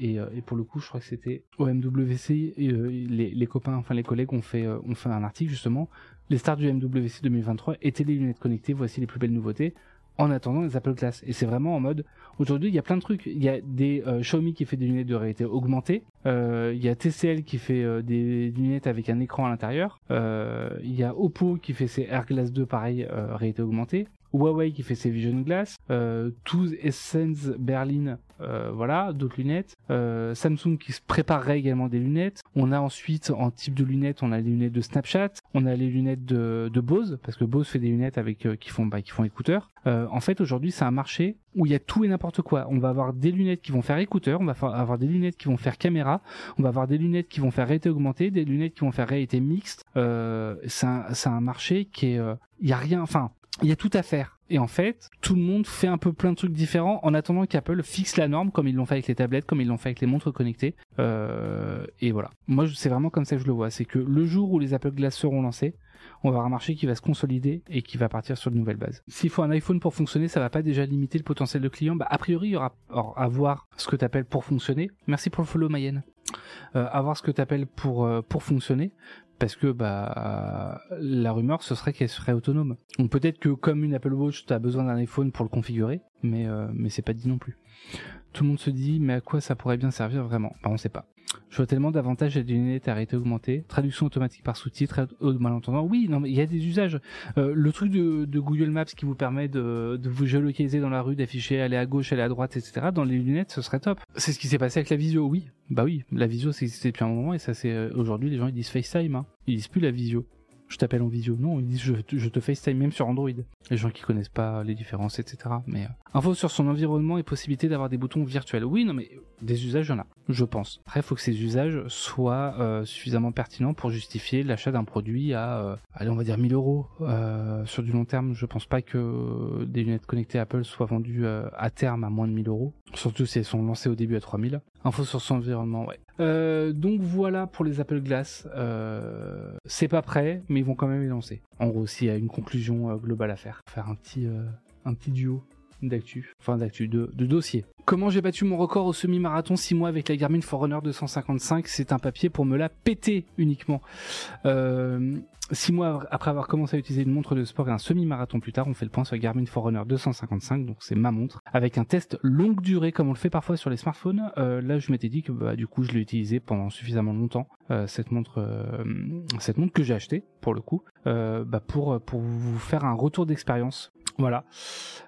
Et, pour le coup, je crois que c'était au MWC, et, les, les, copains, enfin les collègues ont fait, ont fait un article justement. Les stars du MWC 2023 étaient les lunettes connectées, voici les plus belles nouveautés en attendant les Apple Glass. Et c'est vraiment en mode, aujourd'hui, il y a plein de trucs. Il y a des euh, Xiaomi qui fait des lunettes de réalité augmentée. Euh, il y a TCL qui fait euh, des lunettes avec un écran à l'intérieur. il y a Oppo qui fait ses Air Glass 2 pareil, réalité augmentée. Huawei qui fait ses Vision Glass, euh, Tooth Essence Berlin, euh, voilà, d'autres lunettes, euh, Samsung qui se préparerait également des lunettes. On a ensuite en type de lunettes, on a les lunettes de Snapchat, on a les lunettes de, de Bose parce que Bose fait des lunettes avec euh, qui font bah, qui font écouteurs. Euh, en fait, aujourd'hui, c'est un marché où il y a tout et n'importe quoi. On va avoir des lunettes qui vont faire écouteurs, on va avoir des lunettes qui vont faire caméra, on va avoir des lunettes qui vont faire réalité augmentée, des lunettes qui vont faire réalité mixte. Euh, c'est un, un marché qui est, il y a rien, enfin il y a tout à faire. Et en fait, tout le monde fait un peu plein de trucs différents en attendant qu'Apple fixe la norme, comme ils l'ont fait avec les tablettes, comme ils l'ont fait avec les montres connectées. Euh, et voilà. Moi, c'est vraiment comme ça que je le vois. C'est que le jour où les Apple Glass seront lancés, on va avoir un marché qui va se consolider et qui va partir sur de nouvelles bases. S'il faut un iPhone pour fonctionner, ça va pas déjà limiter le potentiel de client. Bah, a priori, il y aura à voir ce que tu appelles pour fonctionner. Merci pour le follow, Mayenne. Euh, à voir ce que tu appelles pour, euh, pour fonctionner parce que bah la rumeur ce serait qu'elle serait autonome. Donc peut-être que comme une Apple Watch, tu as besoin d'un iPhone pour le configurer, mais euh, mais c'est pas dit non plus. Tout le monde se dit mais à quoi ça pourrait bien servir vraiment? Bah on sait pas. Je vois tellement d'avantages à des lunettes à réalité augmentée, traduction automatique par sous-titres, au malentendant. Oui, non, mais il y a des usages. Euh, le truc de, Google Maps qui vous permet de, de vous géolocaliser dans la rue, d'afficher aller à gauche, aller à droite, etc. Dans les lunettes, ce serait top. C'est ce qui s'est passé avec la visio, oui. Bah oui, la visio, c'est existé depuis un moment et ça c'est euh, aujourd'hui les gens ils disent FaceTime, hein. ils disent plus la visio je t'appelle en visio. Non, ils disent je, te FaceTime même sur Android. Les gens qui connaissent pas les différences, etc. Mais euh, info sur son environnement et possibilité d'avoir des boutons virtuels. Oui, non, mais des usages, il y en a, je pense. Après, il faut que ces usages soient euh, suffisamment pertinents pour justifier l'achat d'un produit à, euh, allez, on va dire 1000 euros. Euh, sur du long terme, je pense pas que des lunettes connectées Apple soient vendues à terme à moins de 1000 euros. Surtout si elles sont lancées au début à 3000. Info sur son environnement, ouais. Euh, donc voilà pour les Apple Glass. Euh, c'est pas prêt, mais ils vont quand même les lancer. En gros, s'il y a une conclusion euh, globale à faire, faire un petit, un petit duo d'actu, enfin d'actu, de, dossier. Comment j'ai battu mon record au semi-marathon 6 mois avec la Garmin Forerunner 255 C'est un papier pour me la péter uniquement. Euh, 6 mois après avoir commencé à utiliser une montre de sport et un semi-marathon plus tard, on fait le point sur la Garmin Forerunner 255, donc c'est ma montre, avec un test longue durée comme on le fait parfois sur les smartphones. Euh, là, je m'étais dit que bah, du coup, je l'ai utilisé pendant suffisamment longtemps euh, cette montre, euh, cette montre que j'ai achetée pour le coup, bah, pour pour vous faire un retour d'expérience voilà.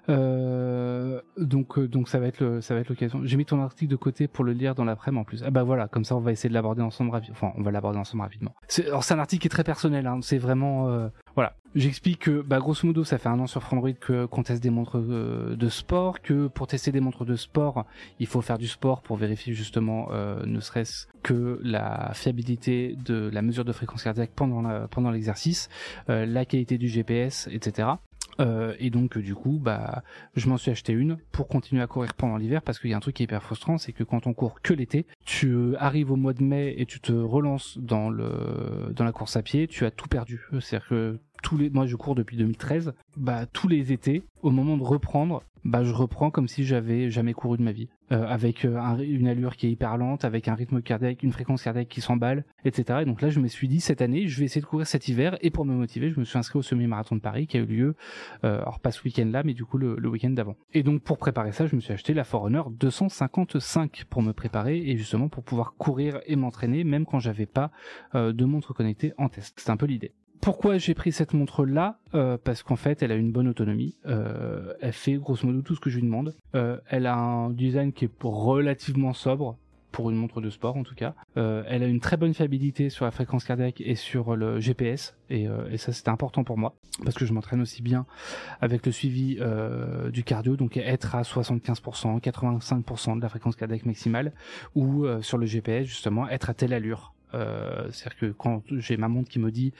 Euh, donc euh, donc ça va être le, ça va être l'occasion. J'ai mis ton article de côté pour le lire dans l'après-midi en plus. Ah bah voilà, comme ça on va essayer de l'aborder ensemble rapidement. Enfin, on va l'aborder ensemble rapidement. C'est, alors c'est un article qui est très personnel. Hein. C'est vraiment euh, voilà. J'explique que bah grosso modo ça fait un an sur Frandroid que qu'on teste des montres de sport, que pour tester des montres de sport il faut faire du sport pour vérifier justement ne serait-ce que la fiabilité de la mesure de fréquence cardiaque pendant la, pendant l'exercice, la qualité du GPS, etc. Euh, et donc du coup, bah, je m'en suis acheté une pour continuer à courir pendant l'hiver parce qu'il y a un truc qui est hyper frustrant, c'est que quand on court que l'été, tu arrives au mois de mai et tu te relances dans le dans la course à pied, tu as tout perdu. C'est-à-dire que tous les, moi je cours depuis 2013, bah tous les étés, au moment de reprendre, bah je reprends comme si j'avais jamais couru de ma vie, euh, avec euh, un- une allure qui est hyper lente, avec un rythme cardiaque, une fréquence cardiaque qui s'emballe, etc. Et donc là je me suis dit cette année, je vais essayer de courir cet hiver, et pour me motiver, je me suis inscrit au semi-marathon de Paris qui a eu lieu, euh, alors pas ce week-end-là, mais du coup le, le week-end d'avant. Et donc pour préparer ça, je me suis acheté la Forerunner 255 pour me préparer et justement pour pouvoir courir et m'entraîner, même quand j'avais pas euh, de montre connectée en test. C'est un peu l'idée. Pourquoi j'ai pris cette montre là Parce qu'en fait, elle a une bonne autonomie. Euh, elle fait grosso modo tout ce que je lui demande. Euh, elle a un design qui est relativement sobre pour une montre de sport en tout cas. Euh, elle a une très bonne fiabilité sur la fréquence cardiaque et sur le GPS et, euh, et ça c'était important pour moi parce que je m'entraîne aussi bien avec le suivi euh, du cardio donc être à 75%, 85% de la fréquence cardiaque maximale ou euh, sur le GPS justement être à telle allure. Euh, C'est-à-dire que quand j'ai ma montre qui me dit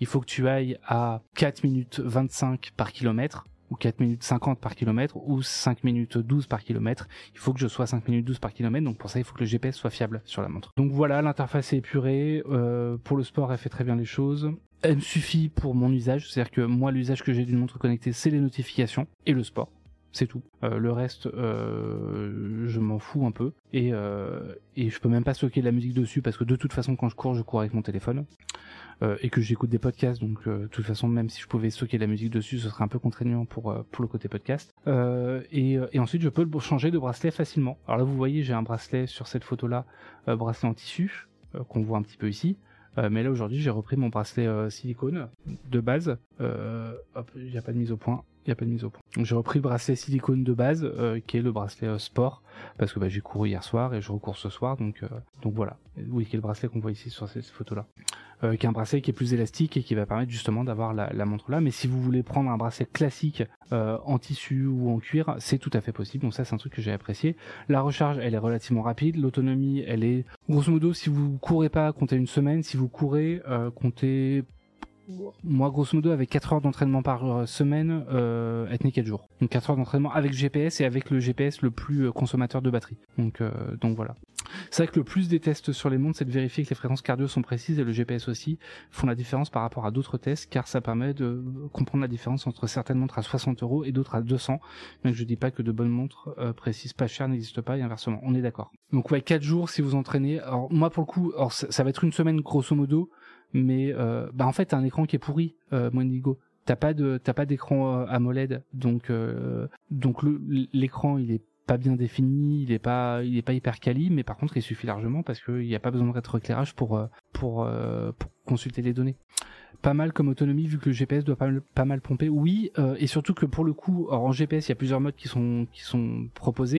il faut que tu ailles à 4 minutes 25 par kilomètre ou 4 minutes 50 par kilomètre ou 5 minutes 12 par kilomètre, il faut que je sois 5 minutes 12 par kilomètre, donc pour ça il faut que le GPS soit fiable sur la montre. Donc voilà, l'interface est épurée, euh, pour le sport elle fait très bien les choses. Elle me suffit pour mon usage, c'est-à-dire que moi l'usage que j'ai d'une montre connectée c'est les notifications et le sport. C'est tout. Euh, le reste, euh, je m'en fous un peu. Et, euh, et je peux même pas stocker de la musique dessus parce que de toute façon, quand je cours, je cours avec mon téléphone. Et que j'écoute des podcasts. Donc, de toute façon, même si je pouvais stocker de la musique dessus, ce serait un peu contraignant pour, pour le côté podcast. Et, ensuite, je peux changer de bracelet facilement. Alors là, vous voyez, j'ai un bracelet sur cette photo-là, bracelet en tissu, qu'on voit un petit peu ici. Mais là aujourd'hui j'ai repris mon bracelet silicone de base. Hop, il n'y a pas de mise au point. Pas de mise au point. J'ai repris le bracelet silicone de base, euh, qui est le bracelet euh, sport, parce que bah, j'ai couru hier soir et je recours ce soir, donc euh, donc voilà. Oui, qui est le bracelet qu'on voit ici sur cette photo-là. Qui est un bracelet qui est plus élastique et qui va permettre justement d'avoir la, la montre là. Mais si vous voulez prendre un bracelet classique en tissu ou en cuir, c'est tout à fait possible. Donc ça, c'est un truc que j'ai apprécié. La recharge, elle est relativement rapide. L'autonomie, elle est grosso modo, si vous courez pas, comptez une semaine. Si vous courez, comptez moi, grosso modo, avec 4 heures d'entraînement par euh, semaine, euh, elle tenait 4 jours. Donc 4 heures d'entraînement avec GPS et avec le GPS le plus euh, consommateur de batterie. Donc, euh, donc voilà. C'est vrai que le plus des tests sur les montres, c'est de vérifier que les fréquences cardio sont précises et le GPS aussi font la différence par rapport à d'autres tests, car ça permet de comprendre la différence entre certaines montres à 60 euros et d'autres à 200. Mais je dis pas que de bonnes montres euh, précises pas chères n'existent pas et inversement. On est d'accord. Donc ouais, 4 jours si vous entraînez. Alors moi pour le coup, ça, ça va être une semaine grosso modo, mais euh, bah en fait t'as un écran qui est pourri, euh, Mondigo. T'as pas de t'as pas d'écran euh, AMOLED, donc euh, donc l'écran il est pas bien défini, il est pas il est pas hyper quali, mais par contre il suffit largement parce qu'il n'y a pas besoin de rétroéclairage pour pour consulter les données. Pas mal comme autonomie vu que le GPS doit pas mal, pomper. Oui, et surtout que pour le coup, alors en GPS il y a plusieurs modes qui sont proposés.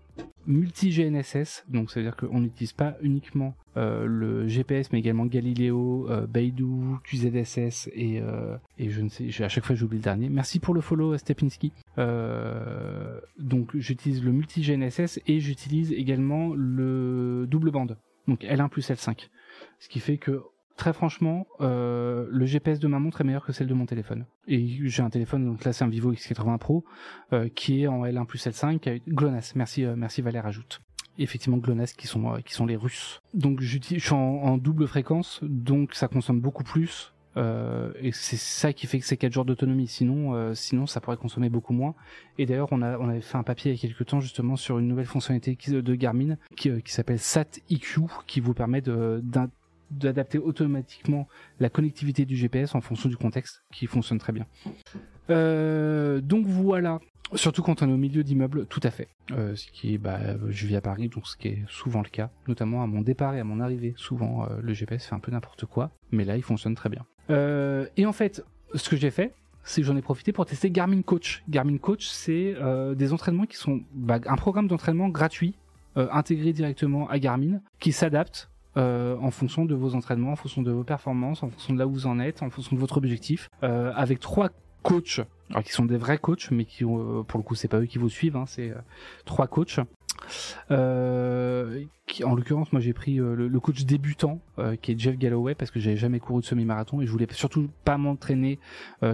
multi-GNSS. Donc, ça veut dire qu'on n'utilise pas uniquement euh, le GPS, mais également Galileo, euh, Beidou, QZSS et, euh, et je ne sais, à chaque fois j'oublie le dernier. Merci pour le follow, Stepinski. Euh, donc, j'utilise le multi-GNSS et j'utilise également le double bande. Donc, L1 plus L5. Ce qui fait que très franchement, euh, le GPS de ma montre est meilleur que celle de mon téléphone. Et j'ai un téléphone, donc là c'est un Vivo X80 Pro, euh, qui est en L1 plus L5, avec GLONASS. Merci, euh, merci Valère ajoute. Effectivement, GLONASS qui sont, qui sont les Russes. Donc je suis en, double fréquence, donc ça consomme beaucoup plus. Et c'est ça qui fait que c'est 4 jours d'autonomie. Sinon, sinon ça pourrait consommer beaucoup moins. Et d'ailleurs, on on avait fait un papier il y a quelques temps justement sur une nouvelle fonctionnalité de Garmin qui, qui s'appelle SAT EQ, qui vous permet de d'adapter automatiquement la connectivité du GPS en fonction du contexte, qui fonctionne très bien. Euh, donc voilà. Surtout quand on est au milieu d'immeubles, tout à fait. Euh, ce qui est, bah, je vis à Paris, donc ce qui est souvent le cas, notamment à mon départ et à mon arrivée. Souvent, euh, le GPS fait un peu n'importe quoi, mais là, il fonctionne très bien. Et en fait, ce que j'ai fait, c'est que j'en ai profité pour tester Garmin Coach. Garmin Coach, c'est des entraînements qui sont bah, un programme d'entraînement gratuit intégré directement à Garmin, qui s'adapte euh, en fonction de vos entraînements, en fonction de vos performances, en fonction de là où vous en êtes, en fonction de votre objectif, euh, avec trois coachs, alors qui sont des vrais coachs, mais qui ont, euh, pour le coup c'est pas eux qui vous suivent, hein, c'est euh, trois coachs. Euh, qui, en l'occurrence, moi j'ai pris le, le coach débutant, qui est Jeff Galloway, parce que j'avais jamais couru de semi-marathon et je voulais surtout pas m'entraîner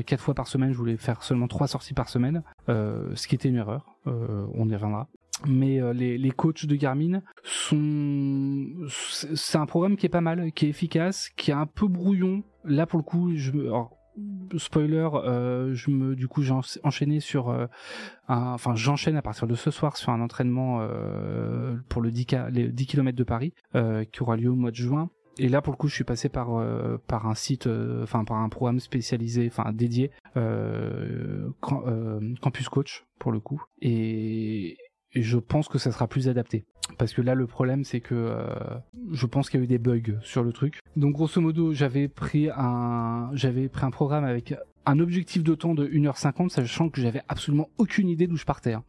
quatre fois par semaine. Je voulais faire seulement trois sorties par semaine, ce qui était une erreur. On y reviendra mais euh, les, les coachs de Garmin sont c'est un programme qui est pas mal qui est efficace qui est un peu brouillon là pour le coup je alors, spoiler euh, je me du coup j'ai en- enchaîné sur euh, un- enfin j'enchaîne à partir de ce soir sur un entraînement euh, pour le 10, K- les 10 km de Paris euh, qui aura lieu au mois de juin et là, pour le coup, je suis passé par euh, par un site, euh, enfin par un programme spécialisé, enfin dédié, euh, Campus Coach pour le coup. Et, et je pense que ça sera plus adapté. Parce que là, le problème, c'est que euh, je pense qu'il y a eu des bugs sur le truc. Donc, grosso modo, j'avais pris un, j'avais pris un programme avec un objectif de temps de 1h50, sachant que j'avais absolument aucune idée d'où je partais. hein.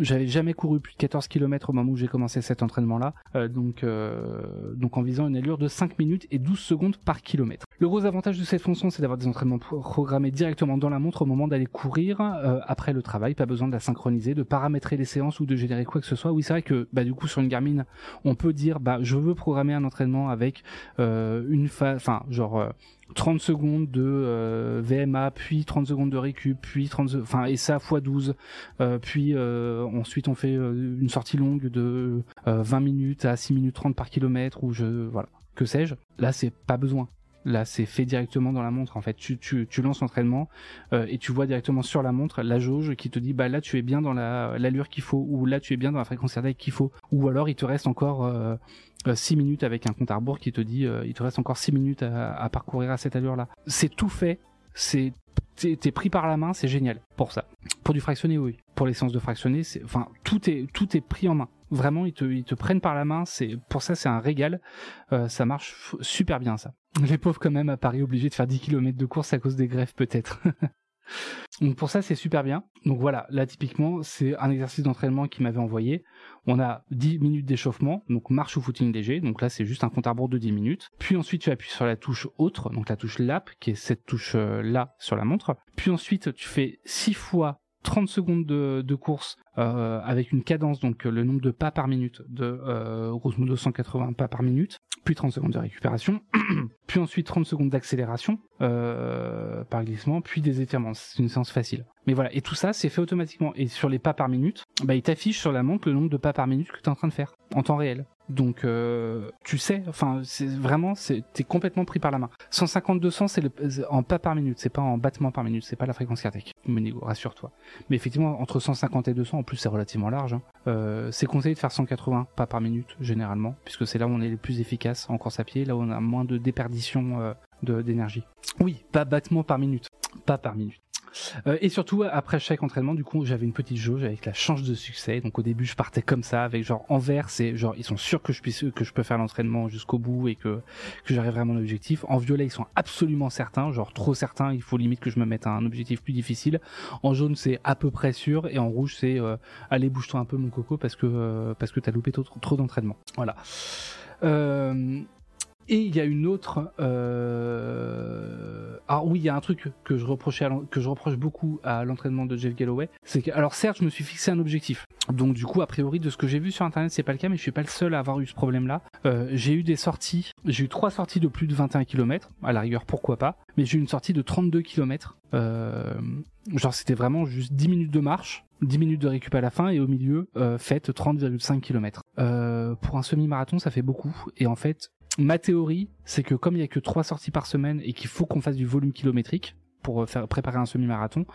J'avais jamais couru plus de 14 km au moment où j'ai commencé cet entraînement-là, euh, donc, euh, donc en visant une allure de 5 minutes et 12 secondes par kilomètre. Le gros avantage de cette fonction, c'est d'avoir des entraînements pro- programmés directement dans la montre au moment d'aller courir euh, après le travail, pas besoin de la synchroniser, de paramétrer les séances ou de générer quoi que ce soit. Oui, c'est vrai que bah, du coup sur une Garmin, on peut dire bah je veux programmer un entraînement avec euh, une phase, enfin genre euh, 30 secondes de euh, VMA, puis 30 secondes de récup, puis 30, se- enfin et ça x 12, euh, puis euh, ensuite on fait euh, une sortie longue de euh, 20 minutes à 6 minutes 30 par kilomètre ou je voilà que sais-je? Là c'est pas besoin. Là, c'est fait directement dans la montre. En fait, tu, tu, lances l'entraînement euh, et tu vois directement sur la montre la jauge qui te dit bah là tu es bien dans la l'allure qu'il faut ou là tu es bien dans la fréquence cardiaque qu'il faut ou alors il te reste encore euh, 6 minutes avec un compte à rebours qui te dit euh, il te reste encore 6 minutes à, parcourir à cette allure là. C'est tout fait. C'est t'es pris par la main, c'est génial pour ça. Pour du fractionné, oui. Pour les séances de fractionné, enfin tout est tout est pris en main. Vraiment, ils te prennent par la main. C'est pour ça, c'est un régal. Euh, ça marche super bien ça. Les pauvres quand même à Paris obligés de faire 10 km de course à cause des greffes peut-être. *laughs* Donc pour ça c'est super bien. Donc voilà, là typiquement c'est un exercice d'entraînement qui m'avait envoyé. On a 10 minutes d'échauffement, donc marche ou footing léger. Donc là c'est juste un compte à rebours de 10 minutes. Puis ensuite tu appuies sur la touche autre, donc la touche lap qui est cette touche euh, là sur la montre. Puis ensuite tu fais 6 fois 30 secondes de, course euh, avec une cadence, donc euh, le nombre de pas par minute de euh, grosso modo 180 pas par minute, puis 30 secondes de récupération, *clears throat* puis ensuite 30 secondes d'accélération euh, par glissement, puis des étirements. C'est une séance facile. Mais voilà, et tout ça c'est fait automatiquement. Et sur les pas par minute, bah, il t'affiche sur la montre le nombre de pas par minute que tu es en train de faire en temps réel. Donc euh, tu sais, enfin c'est vraiment, t'es complètement pris par la main. 150-200 c'est en pas par minute, c'est pas en battement par minute, c'est pas la fréquence cardiaque. rassure-toi. Mais effectivement entre 150 et 200, en plus c'est relativement large. Hein. Euh, c'est conseillé de faire 180 pas par minute généralement, puisque c'est là où on est le plus efficace en course à pied, là où on a moins de déperdition euh, d'énergie. Oui, pas battement par minute, pas par minute. Euh, et surtout, après chaque entraînement, du coup, j'avais une petite jauge avec la chance de succès. Donc au début, je partais comme ça, avec genre en vert, c'est genre ils sont sûrs que je puisse, que je peux faire l'entraînement jusqu'au bout et que que j'arriverai à mon objectif. En violet, ils sont absolument certains, genre trop certains. Il faut limite que je me mette un objectif plus difficile. En jaune, c'est à peu près sûr, et en rouge, c'est euh, allez bouge-toi un peu mon coco parce que euh, parce que t'as loupé trop, trop d'entraînement. Voilà. Euh, et il y a une autre. Euh... Ah oui, il y a un truc que je reprochais, que je reproche beaucoup à l'entraînement de Jeff Galloway, c'est que, alors certes, je me suis fixé un objectif. Donc du coup, a priori, de ce que j'ai vu sur internet, c'est pas le cas, mais je suis pas le seul à avoir eu ce problème-là. Euh, j'ai eu des sorties, j'ai eu trois sorties de plus de 21 km. À la rigueur, pourquoi pas. Mais j'ai eu une sortie de 32 km. Euh... Genre, c'était vraiment juste 10 minutes de marche. 10 minutes de récup à la fin et au milieu, euh, faites 30,5 km. Euh, pour un semi-marathon, ça fait beaucoup. Et en fait, ma théorie, c'est que comme il y a que trois sorties par semaine et qu'il faut qu'on fasse du volume kilométrique pour euh, faire préparer un semi-marathon,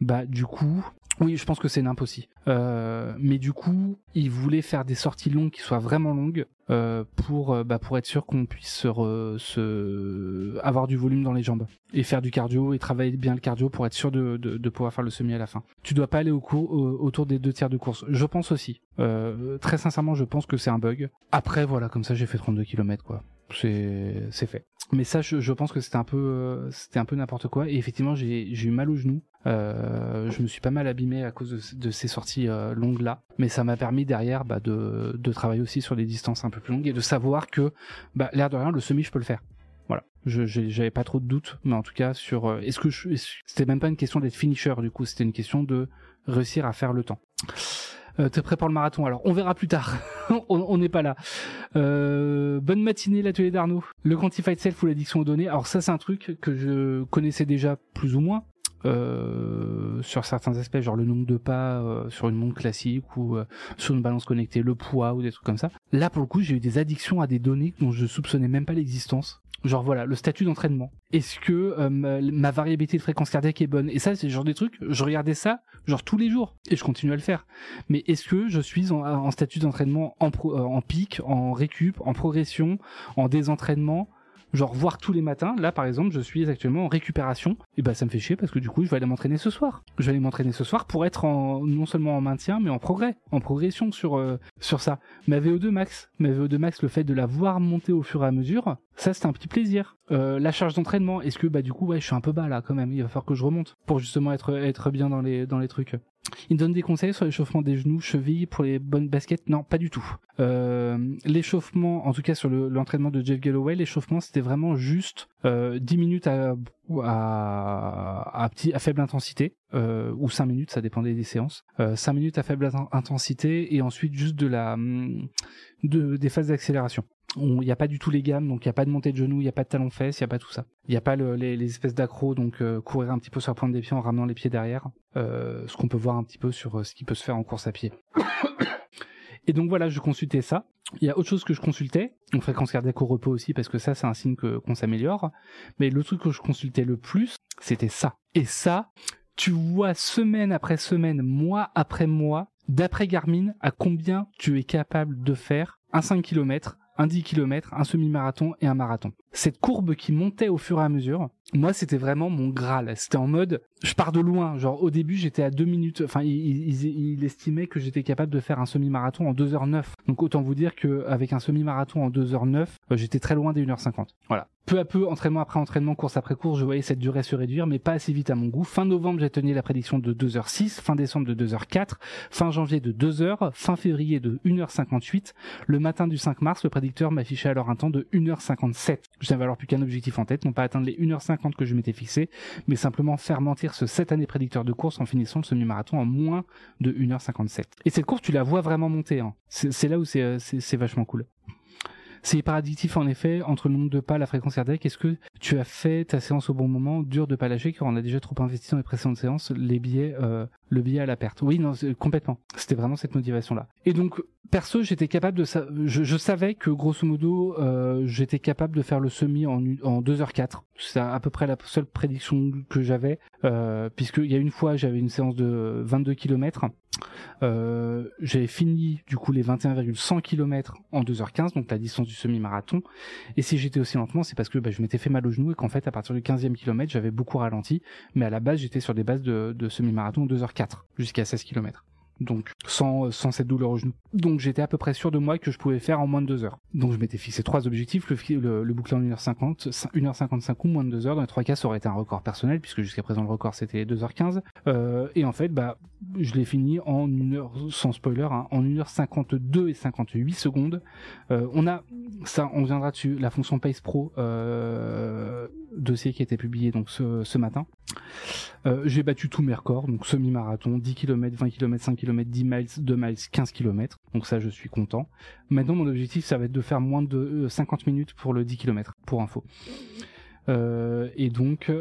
bah du coup, oui, je pense que c'est nimp aussi. Euh, mais du coup, il voulait faire des sorties longues qui soient vraiment longues euh, pour euh, bah, pour être sûr qu'on puisse se, se, avoir du volume dans les jambes et faire du cardio et travailler bien le cardio pour être sûr de, pouvoir faire le semi à la fin. Tu dois pas aller au cours, autour des deux tiers de course. Je pense aussi. Très sincèrement, je pense que c'est un bug. Après, voilà, comme ça, j'ai fait 32 km quoi c'est fait. Mais ça, je, pense que c'était un peu c'était un peu n'importe quoi. Et effectivement, j'ai j'ai eu mal au genou. Euh, je me suis pas mal abîmé à cause de, ces sorties euh, longues là, mais ça m'a permis derrière bah, de, de travailler aussi sur des distances un peu plus longues et de savoir que bah, l'air de rien, le semi, je peux le faire. Voilà, j'avais pas trop de doutes, mais en tout cas sur euh, est-ce que c'était même pas une question d'être finisher du coup, c'était une question de réussir à faire le temps. Euh, t'es prêt pour le marathon Alors, on verra plus tard. *laughs* on n'est pas là. Euh, bonne matinée, l'atelier d'Arnaud. Le Quantified Self ou l'addiction aux données. Alors ça, c'est un truc que je connaissais déjà plus ou moins. Euh, sur certains aspects, genre le nombre de pas euh, sur une montre classique ou euh, sur une balance connectée, le poids ou des trucs comme ça. Là, pour le coup, j'ai eu des addictions à des données dont je soupçonnais même pas l'existence. Genre voilà, le statut d'entraînement. Est-ce que euh, ma, variabilité de fréquence cardiaque est bonne? Et ça, c'est le genre des trucs, je regardais ça genre tous les jours et je continue à le faire. Mais est-ce que je suis en, statut d'entraînement en, en pic, en récup, en progression, en désentraînement genre voir tous les matins. Là, par exemple, je suis actuellement en récupération. Et bah, ça me fait chier parce que du coup, je vais aller m'entraîner ce soir. Je vais aller m'entraîner ce soir pour être non seulement en maintien, mais en progrès, en progression sur, euh, sur ça. Ma VO2 max, ma VO2 max, le fait de la voir monter au fur et à mesure, ça, c'est un petit plaisir. Euh, la charge d'entraînement, est-ce que, bah, du coup, ouais, je suis un peu bas là quand même. Il va falloir que je remonte pour justement être, être bien dans les, dans les trucs. Il donne des conseils sur l'échauffement des genoux, chevilles pour les bonnes baskets. Non, pas du tout. Euh, l'échauffement, en tout cas sur l'entraînement de Jeff Galloway, l'échauffement c'était vraiment juste euh, 10 minutes à, à, à, petit, à faible intensité, euh, ou 5 minutes, ça dépendait des séances. Euh, 5 minutes à faible intensité et ensuite juste de la, de, des phases d'accélération il n'y a pas du tout les gammes, donc il n'y a pas de montée de genoux, il n'y a pas de talon fesses, il n'y a pas tout ça. Il n'y a pas les, espèces d'accros, donc euh, courir un petit peu sur la pointe des pieds en ramenant les pieds derrière, euh, ce qu'on peut voir un petit peu sur euh, ce qui peut se faire en course à pied. Et donc voilà, je consultais ça. Il y a autre chose que je consultais, donc fréquence cardiaque au repos aussi, parce que ça c'est un signe qu'on s'améliore. Mais le truc que je consultais le plus, c'était ça. Et ça, tu vois semaine après semaine, mois après mois, d'après Garmin, à combien tu es capable de faire un 5 km un 10 km, un semi-marathon et un marathon. Cette courbe qui montait au fur et à mesure, moi c'était vraiment mon graal. C'était en mode, je pars de loin. Genre au début j'étais à 2 minutes, enfin il, estimait que j'étais capable de faire un semi-marathon en 2h09. Donc autant vous dire qu'avec un semi-marathon en 2h09, euh, j'étais très loin des 1h50. Voilà peu à peu, entraînement après entraînement, course après course, je voyais cette durée se réduire, mais pas assez vite à mon goût. Fin novembre, j'ai tenu la prédiction de 2h06, fin décembre de 2h04, fin janvier de 2h, fin février de 1h58. Le matin du 5 mars, le prédicteur m'affichait alors un temps de 1h57. Je n'avais alors plus qu'un objectif en tête, non pas atteindre les 1h50 que je m'étais fixé, mais simplement faire mentir ce 7 année prédicteur de course en finissant le semi-marathon en moins de 1h57. Et cette course, tu la vois vraiment monter. Hein. C'est là où c'est euh, vachement cool. C'est hyper addictif en effet entre le nombre de pas, la fréquence cardiaque. Est-ce que tu as fait ta séance au bon moment? Dur de pas lâcher car on a déjà trop investi dans les précédentes séances. Les euh, le biais à la perte. Oui, non, complètement. C'était vraiment cette motivation-là. Et donc, perso, j'étais capable de, sa je, savais que grosso modo, euh, j'étais capable de faire le semi en, en 2h04. C'est à peu près la seule prédiction que j'avais, euh, puisque il y a une fois, j'avais une séance de 22 km. Euh, j'avais fini du coup les 21,100 km en 2h15, donc la distance du semi-marathon. Et si j'étais aussi lentement, c'est parce que bah, je m'étais fait mal au genou et qu'en fait, à partir du 15e km, j'avais beaucoup ralenti. Mais à la base, j'étais sur des bases de, de semi-marathon 2h15 jusqu'à 16 km. Donc sans, cette douleur au genou. Donc j'étais à peu près sûr de moi que je pouvais faire en moins de 2 heures. Donc je m'étais fixé trois objectifs, le, le, boucler en 1h50, 1h55 ou moins de 2 heures. Dans les trois cas, ça aurait été un record personnel, puisque jusqu'à présent le record c'était 2h15. Euh, et en fait, bah, je l'ai fini en 1 heure, sans spoiler, hein, en 1h52 et 58 secondes. Euh, on a, ça on viendra dessus, la fonction Pace Pro euh, dossier qui a été publié donc ce, matin. Euh, j'ai battu tous mes records, donc semi-marathon, 10 km, 20 km, 5 km, 10 miles, 2 miles, 15 km. Donc ça, je suis content. Maintenant, mon objectif, ça va être de faire moins de 50 euh, minutes pour le 10 km, pour info. Euh, et donc,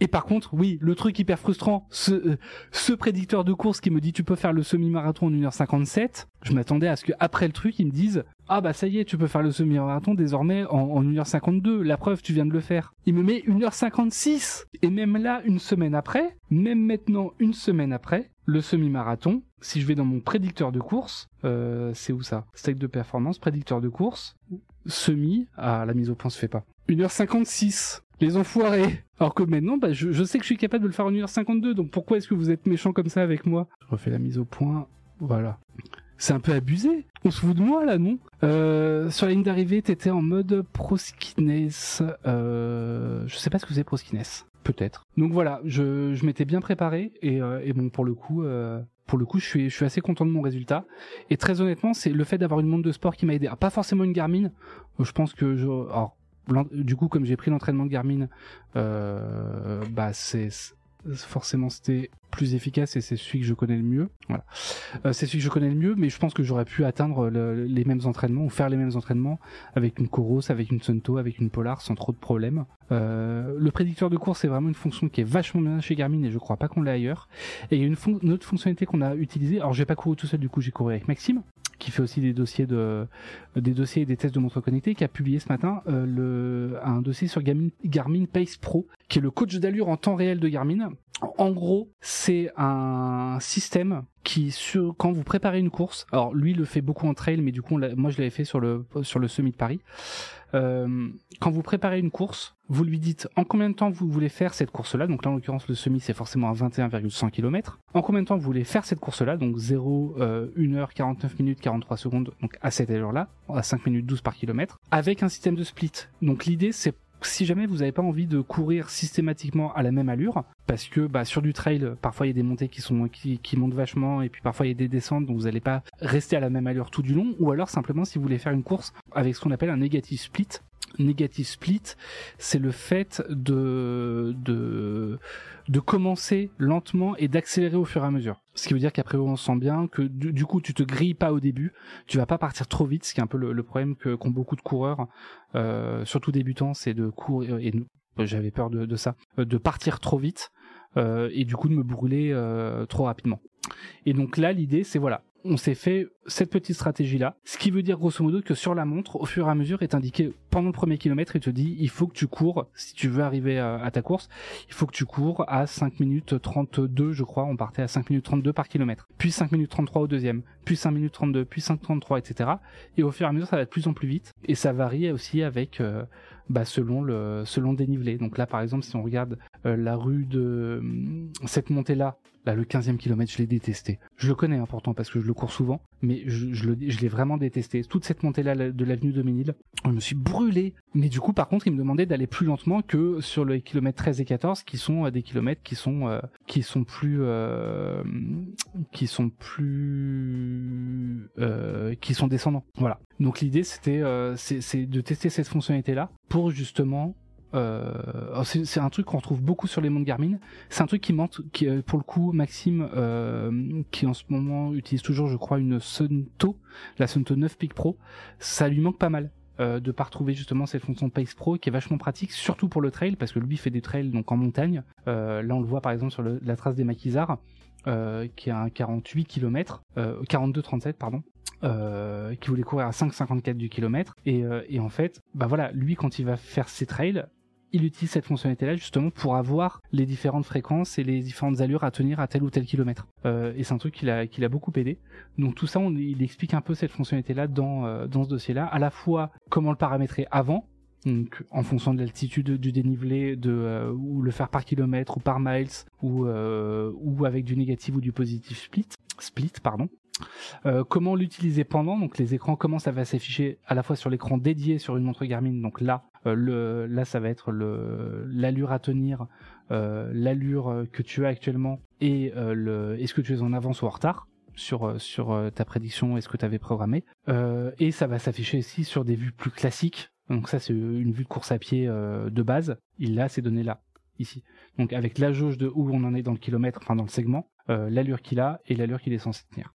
et par contre, oui, le truc hyper frustrant, ce, prédicteur de course qui me dit tu peux faire le semi-marathon en 1h57, je m'attendais à ce que après le truc, ils me disent ah bah ça y est, tu peux faire le semi-marathon désormais en, en 1h52, la preuve, tu viens de le faire. Il me met 1h56 et même là, une semaine après, même maintenant, une semaine après, le semi-marathon, si je vais dans mon prédicteur de course, euh, c'est où ça? Stake de performance, prédicteur de course, semi, ah la mise au point se fait pas. 1h56. Les enfoirés. Alors que maintenant, bah, je, je, sais que je suis capable de le faire en 1h52, donc pourquoi est-ce que vous êtes méchant comme ça avec moi? Je refais la mise au point. Voilà. C'est un peu abusé. On se fout de moi là, non euh, Sur la ligne d'arrivée, t'étais en mode proskines. Euh, je sais pas ce que c'est proskines. Peut-être. Donc voilà, je, je m'étais bien préparé et, euh, et, bon pour le coup, euh, pour le coup, je suis, je suis assez content de mon résultat. Et très honnêtement, c'est le fait d'avoir une montre de sport qui m'a aidé. Alors, pas forcément une Garmin. Je pense que je, alors du coup, comme j'ai pris l'entraînement de Garmin, euh, bah c'est forcément c'était plus efficace et c'est celui que je connais le mieux. Voilà. Euh, c'est celui que je connais le mieux, mais je pense que j'aurais pu atteindre le, les mêmes entraînements ou faire les mêmes entraînements avec une Coros, avec une Sunto, avec une Polar sans trop de problèmes. Euh, le prédicteur de course c'est vraiment une fonction qui est vachement bien chez Garmin et je crois pas qu'on l'a ailleurs. Et il y a une, autre fonctionnalité qu'on a utilisée. Alors j'ai pas couru tout seul, du coup j'ai couru avec Maxime qui fait aussi des dossiers de des dossiers et des tests de montres connectées, qui a publié ce matin euh, un dossier sur Garmin Pace Pro, qui est le coach d'allure en temps réel de Garmin. En gros, c'est un système qui sur quand vous préparez une course, alors lui le fait beaucoup en trail, mais du coup moi je l'avais fait sur le sur le semi de Paris. Euh, quand vous préparez une course, vous lui dites en combien de temps vous voulez faire cette course-là. Donc là, en l'occurrence, le semi, c'est forcément à 21,100 km. En combien de temps vous voulez faire cette course-là? Donc 0, euh, 1 heure, 49 minutes, 43 secondes, donc à cette allure-là, à 5 minutes 12 par kilomètre, avec un système de split. Donc l'idée, c'est si jamais vous n'avez pas envie de courir systématiquement à la même allure, parce que bah, sur du trail, parfois il y a des montées qui montent vachement, et puis parfois il y a des descentes, donc vous n'allez pas rester à la même allure tout du long, ou alors simplement si vous voulez faire une course avec ce qu'on appelle un negative split, Negative split, c'est le fait de, commencer lentement et d'accélérer au fur et à mesure. Ce qui veut dire qu'après on sent bien que du, coup tu te grilles pas au début, tu vas pas partir trop vite, ce qui est un peu le, problème que qu'ont beaucoup de coureurs, euh, surtout débutants, c'est de courir et j'avais peur de, ça, de partir trop vite euh, et du coup de me brûler euh, trop rapidement. Et donc là l'idée c'est voilà, on s'est fait cette petite stratégie là, ce qui veut dire grosso modo que sur la montre, au fur et à mesure, est indiqué pendant le premier kilomètre, il te dit il faut que tu cours, si tu veux arriver à, ta course, il faut que tu cours à 5 minutes 32, je crois, on partait à 5 minutes 32 par kilomètre, puis 5 minutes 33 au deuxième, puis 5 minutes 32, puis 5 33, etc. Et au fur et à mesure, ça va de plus en plus vite, et ça varie aussi avec euh, bah, selon le selon dénivelé. Donc là, par exemple, si on regarde euh, la rue de cette montée là le 15e kilomètre, je l'ai détesté. Je le connais, important, parce que je le cours souvent, mais je, l'ai vraiment détesté. Toute cette montée-là de l'avenue de Ménil, je me suis brûlé. Mais du coup, par contre, il me demandait d'aller plus lentement que sur les kilomètres 13 et 14, qui sont euh, des kilomètres qui sont euh, qui sont plus euh, qui sont plus euh, qui sont descendants. Voilà. Donc l'idée, c'était c'est de tester cette fonctionnalité-là pour justement euh, c'est un truc qu'on retrouve beaucoup sur les montres Garmin. C'est un truc qui manque, qui, euh, pour le coup, Maxime, euh, qui en ce moment utilise toujours, je crois, une Sunto, la Sunto 9 Peak Pro, ça lui manque pas mal. euh, de pas retrouver justement cette fonction Pace Pro qui est vachement pratique, surtout pour le trail, parce que lui fait des trails donc en montagne. Euh, là, on le voit par exemple sur le, la trace des maquisards, euh, qui a un 48 km, euh, 42-37 pardon. Euh, qui voulait courir à 5,54 du kilomètre et, euh, et en fait bah voilà lui quand il va faire ses trails il utilise cette fonctionnalité-là justement pour avoir les différentes fréquences et les différentes allures à tenir à tel ou tel kilomètre. Euh, et c'est un truc qui l'a, qui l'a beaucoup aidé. Donc tout ça, on, il explique un peu cette fonctionnalité-là dans, euh, dans ce dossier-là, à la fois comment le paramétrer avant, donc en fonction de l'altitude du dénivelé, de euh, ou le faire par kilomètre ou par miles, ou ou avec du négatif ou du positif split, split pardon. Euh, comment l'utiliser pendant donc les écrans comment ça va s'afficher à la fois sur l'écran dédié sur une montre Garmin donc là euh, le là ça va être l'allure à tenir euh, l'allure que tu as actuellement et le est-ce que tu es en avance ou en retard sur sur ta prédiction et ce que tu avais programmé et ça va s'afficher aussi sur des vues plus classiques. Donc ça c'est une vue de course à pied de base. Il a ces données là ici. Donc avec la jauge de où on en est dans le kilomètre enfin dans le segment l'allure qu'il a et l'allure qu'il est censé tenir.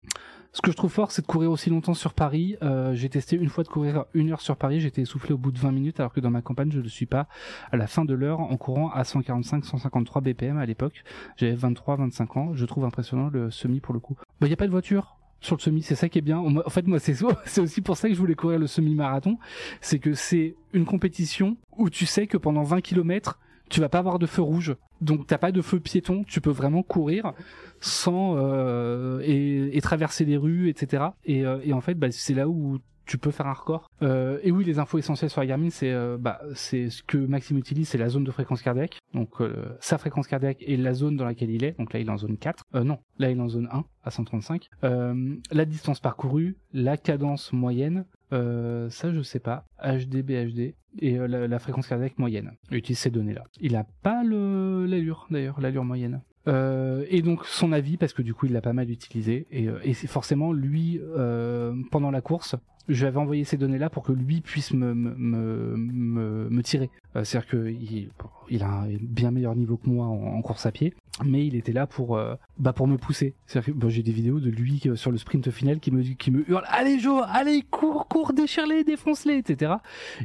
Ce que je trouve fort, c'est de courir aussi longtemps sur Paris. Euh, j'ai testé une fois de courir une heure sur Paris, j'étais essoufflé au bout de 20 minutes, alors que dans ma campagne, je ne suis pas à la fin de l'heure en courant à 145-153 BPM à l'époque. J'avais 23-25 ans. Je trouve impressionnant le semi pour le coup. Bah, il n'y a pas de voiture sur le semi, c'est ça qui est bien. En fait, moi, c'est *laughs* c'est aussi pour ça que je voulais courir le semi-marathon. C'est que c'est une compétition où tu sais que pendant 20 km, tu vas pas avoir de feu rouge. Donc t'as pas de feu piéton, tu peux vraiment courir sans euh, et, traverser les rues, etc. Et, euh, et en fait, bah, c'est là où tu peux faire un record. Euh, et oui, les infos essentielles sur la Garmin, c'est bah, c'est ce que Maxime utilise, c'est la zone de fréquence cardiaque. Donc sa fréquence cardiaque et la zone dans laquelle il est. Donc là, il est en zone 4. Euh, non, là, il est en zone 1 à 135. Euh, la distance parcourue, la cadence moyenne. Euh, ça, je sais pas. HD, BHD et euh, la, fréquence cardiaque moyenne. Il utilise ces données-là. Il a pas l'allure d'ailleurs, l'allure moyenne. Euh, et donc son avis parce que du coup il l'a pas mal utilisé et, et c'est forcément lui pendant la course je lui avais envoyé ces données là pour que lui puisse me me me, me tirer. Euh, c'est à dire que il, a un bien meilleur niveau que moi en, course à pied mais il était là pour euh, bah pour me pousser. C'est que bon, j'ai des vidéos de lui euh, sur le sprint final qui me qui me hurle allez Joe allez cours cours déchire-les défonce-les etc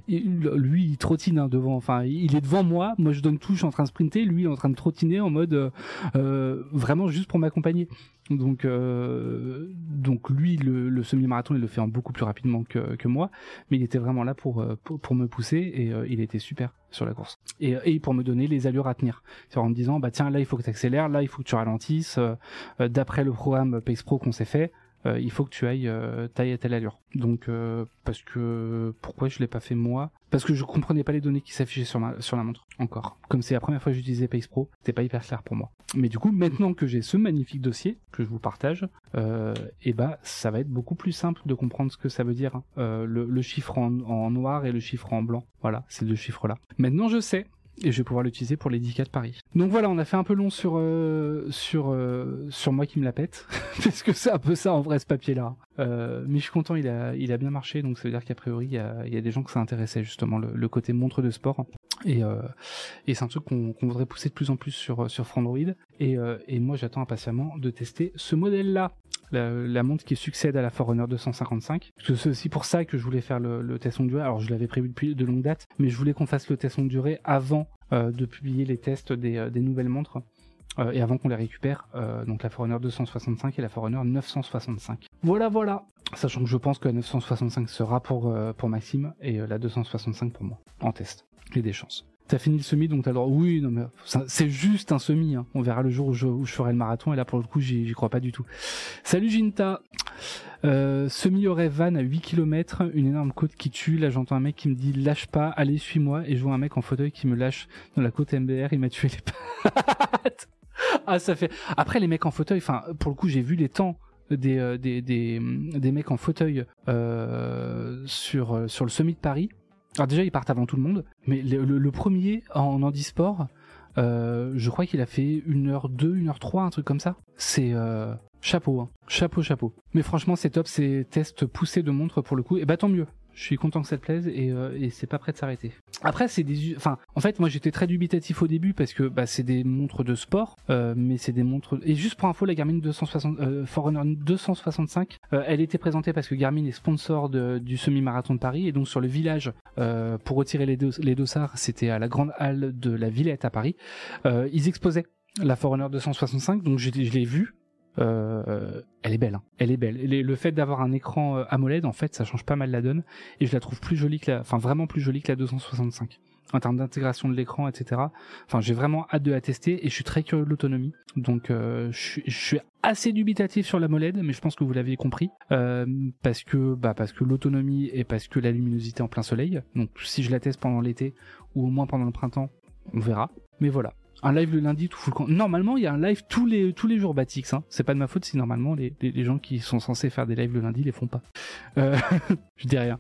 et lui il trottine hein, devant enfin il est devant moi. Moi je donne tout je suis en train de sprinter. Lui il est en train de trottiner en mode euh, vraiment juste pour m'accompagner. Donc, euh, donc lui, le, le semi-marathon, il le fait en beaucoup plus rapidement que, que moi, mais il était vraiment là pour, pour, pour me pousser et euh, il était super sur la course. Et, et pour me donner les allures à tenir. C'est en me disant, bah tiens, là il faut que tu accélères, là il faut que tu ralentisses. Euh, D'après le programme Pace Pro qu'on s'est fait, euh, il faut que tu ailles euh, taille à telle allure. Donc euh, parce que pourquoi je l'ai pas fait moi? Parce que je comprenais pas les données qui s'affichaient sur ma sur la montre encore. Comme c'est la première fois que j'utilisais Pace Pro, c'était pas hyper clair pour moi. Mais du coup, maintenant que j'ai ce magnifique dossier que je vous partage, euh, et bah ça va être beaucoup plus simple de comprendre ce que ça veut dire hein. euh, le, le chiffre en, en noir et le chiffre en blanc. Voilà, ces deux chiffres là. Maintenant je sais et je vais pouvoir l'utiliser pour 10K de Paris. Donc voilà, on a fait un peu long sur euh, sur euh, sur moi qui me la pète *laughs* parce que c'est un peu ça en vrai ce papier là. Euh, mais je suis content, il a il a bien marché donc ça veut dire qu'a priori il y a, il y a des gens que ça intéressait justement le, le côté montre de sport et euh, et c'est un truc qu'on qu'on voudrait pousser de plus en plus sur sur Frandroid et euh, et moi j'attends impatiemment de tester ce modèle là. La, montre qui succède à la Forerunner 255. Parce que c'est aussi pour ça que je voulais faire le, test longue durée. Alors je l'avais prévu depuis de longue date, mais je voulais qu'on fasse le test longue durée avant euh, de publier les tests des, euh, nouvelles montres. Euh, et avant qu'on les récupère, donc la Forerunner 265 et la Forerunner 965. Voilà, voilà. Sachant que je pense que la 965 sera pour pour Maxime et la 265 pour moi en test. A des chances. T'as fini le semi, donc t'as le droit. Oui, non mais c'est juste un semi. Hein. On verra le jour où je, ferai le marathon. Et là, pour le coup, j'y crois pas du tout. Salut Ginta. Euh, semi aurait van à 8 km, une énorme côte qui tue. Là, j'entends un mec qui me dit lâche pas, allez suis-moi. Et je vois un mec en fauteuil qui me lâche dans la côte MBR. Il m'a tué les *laughs* pattes. ah, ça fait. Après, les mecs en fauteuil. Enfin, pour le coup, j'ai vu les temps des euh, des, des des mecs en fauteuil euh, sur sur le semi de Paris alors déjà, ils partent avant tout le monde, mais le, premier en handisport, euh, je crois qu'il a fait 1h2, 1h3, un truc comme ça. C'est euh, chapeau, hein. chapeau, chapeau. Mais franchement, c'est top, c'est test poussé de montre pour le coup. Et bah tant mieux. Je suis content que ça te plaise et, euh, et c'est pas prêt de s'arrêter. Après, c'est des, enfin, en fait, moi j'étais très dubitatif au début parce que bah, c'est des montres de sport, euh, mais c'est des montres. Et juste pour info, la Garmin 260, euh, Forerunner 265, euh, elle était présentée parce que Garmin est sponsor du semi-marathon de Paris et donc sur le village pour retirer les, dos- les dossards, c'était à la grande halle de la Villette à Paris. Ils exposaient la Forerunner 265, donc je l'ai vue. Euh, elle est belle, hein. elle est belle. Le fait d'avoir un écran euh, AMOLED, en fait, ça change pas mal la donne, et je la trouve plus jolie que la, enfin vraiment plus jolie que la 265 en termes d'intégration de l'écran, etc. Enfin, j'ai vraiment hâte de la tester et je suis très curieux de l'autonomie. Donc, euh, je, suis, assez dubitatif sur la MOLED, mais je pense que vous l'aviez compris, que bah parce que l'autonomie et parce que la luminosité en plein soleil. Donc, si je la teste pendant l'été ou au moins pendant le printemps, on verra. Mais voilà. Un live le lundi tout full camp. Normalement, il y a un live tous les tous les jours Batix. Hein. C'est pas de ma faute si normalement les, les, gens qui sont censés faire des lives le lundi les font pas. Euh, *laughs* je dis rien.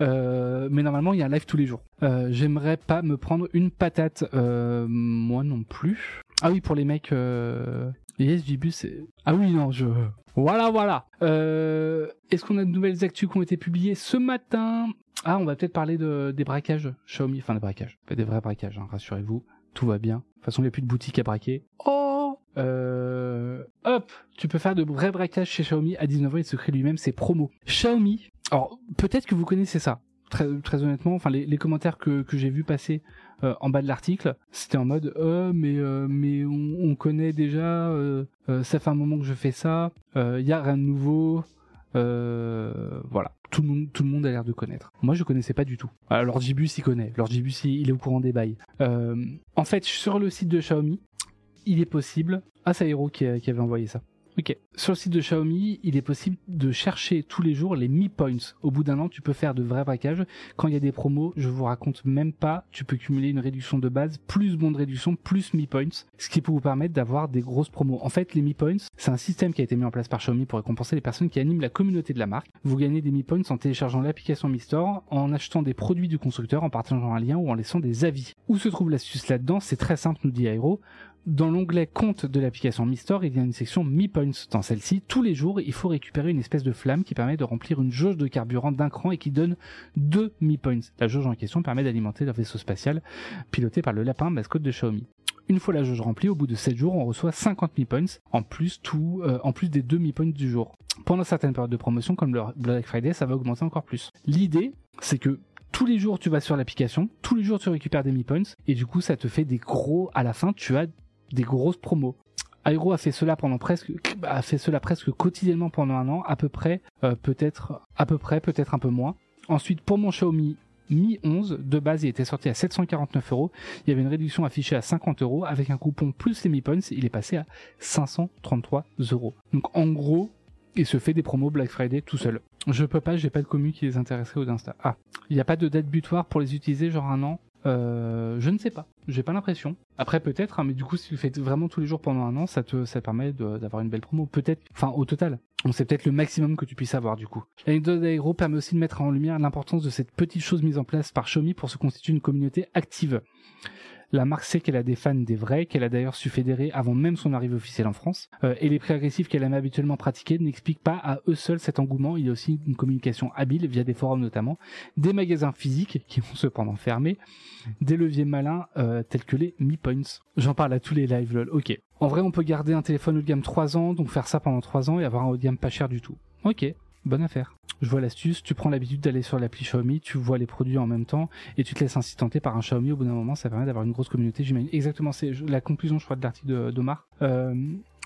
Euh, mais normalement, il y a un live tous les jours. Euh, J'aimerais pas me prendre une patate, euh, moi non plus. Ah oui, pour les mecs, euh... yes, c'est. Ah oui, non, je. Voilà, voilà. Euh... Est-ce qu'on a de nouvelles actus qui ont été publiées ce matin? Ah, on va peut-être parler de, des braquages Xiaomi, enfin des braquages, des vrais braquages, hein, rassurez-vous, tout va bien. De toute façon, il n'y a plus de boutique à braquer. Oh euh... Hop, tu peux faire de vrais braquages chez Xiaomi à 19 ans, il se crée lui-même ses promos. Xiaomi, alors peut-être que vous connaissez ça. Très, très honnêtement, enfin les, les commentaires que, que j'ai vu passer euh, en bas de l'article, c'était en mode euh, mais euh, mais on, on connaît déjà, euh, ça fait un moment que je fais ça, il y a rien de nouveau, euh, voilà. Tout le monde a l'air de connaître. Moi je connaissais pas du tout. Alors Jibus il connaît, Lord Jibus il, est au courant des bails. Euh, en fait sur le site de Xiaomi, il est possible. Ah c'est Hero qui, qui avait envoyé ça. Ok. Sur le site de Xiaomi, il est possible de chercher tous les jours les Mi Points. Au bout d'un an, tu peux faire de vrais braquages. Quand il y a des promos, je vous raconte même pas, tu peux cumuler une réduction de base, plus bon de réduction, plus Mi Points, ce qui peut vous permettre d'avoir des grosses promos. En fait, les Mi Points, c'est un système qui a été mis en place par Xiaomi pour récompenser les personnes qui animent la communauté de la marque. Vous gagnez des Mi Points en téléchargeant l'application Mi Store, en achetant des produits du constructeur, en partageant un lien ou en laissant des avis. Où se trouve l'astuce là-dedans? C'est très simple, nous dit Aero. Dans l'onglet compte de l'application Mi Store, il y a une section Mi Points. Dans celle-ci, tous les jours, il faut récupérer une espèce de flamme qui permet de remplir une jauge de carburant d'un cran et qui donne deux Mi Points. La jauge en question permet d'alimenter leur vaisseau spatial piloté par le lapin mascotte de Xiaomi. Une fois la jauge remplie, au bout de 7 jours, on reçoit 50 Mi Points, en plus, euh, en plus des 2 Mi Points du jour. Pendant certaines périodes de promotion, comme le Black Friday, ça va augmenter encore plus. L'idée, c'est que tous les jours tu vas sur l'application, tous les jours tu récupères des Mi Points, et du coup ça te fait des gros, à la fin tu as des grosses promos. Aero a fait cela pendant presque, a fait cela presque quotidiennement pendant un an, à peu près, euh, peut-être, à peu près, peut-être un peu moins. Ensuite, pour mon Xiaomi Mi 11, de base, il était sorti à 749 euros. Il y avait une réduction affichée à 50 euros. Avec un coupon plus les Mi Points, il est passé à 533 euros. Donc, en gros, il se fait des promos Black Friday tout seul. Je peux pas, j'ai pas de commu qui les intéresserait au d'Insta. Ah, il n'y a pas de date butoir pour les utiliser, genre un an? Euh, je ne sais pas, j'ai pas l'impression. Après peut-être, hein, mais du coup si tu fais vraiment tous les jours pendant un an, ça te, permet d'avoir une belle promo. Peut-être, enfin au total, on sait peut-être le maximum que tu puisses avoir du coup. L'anecdote d'Aero permet aussi de mettre en lumière l'importance de cette petite chose mise en place par Xiaomi pour se constituer une communauté active. La marque sait qu'elle a des fans des vrais, qu'elle a d'ailleurs su fédérer avant même son arrivée officielle en France. Euh, et les prix agressifs qu'elle aime habituellement pratiquer n'expliquent pas à eux seuls cet engouement. Il y a aussi une communication habile via des forums notamment, des magasins physiques qui vont cependant fermer, des leviers malins euh, tels que les Mi Points. J'en parle à tous les lives lol. Ok. En vrai, on peut garder un téléphone haut de gamme 3 ans, donc faire ça pendant 3 ans et avoir un haut de gamme pas cher du tout. Ok. Bonne affaire. Je vois l'astuce, tu prends l'habitude d'aller sur l'appli Xiaomi, tu vois les produits en même temps et tu te laisses ainsi tenter par un Xiaomi. Au bout d'un moment, ça permet d'avoir une grosse communauté. J'imagine exactement, c'est la conclusion, je crois, de l'article d'Omar. Euh,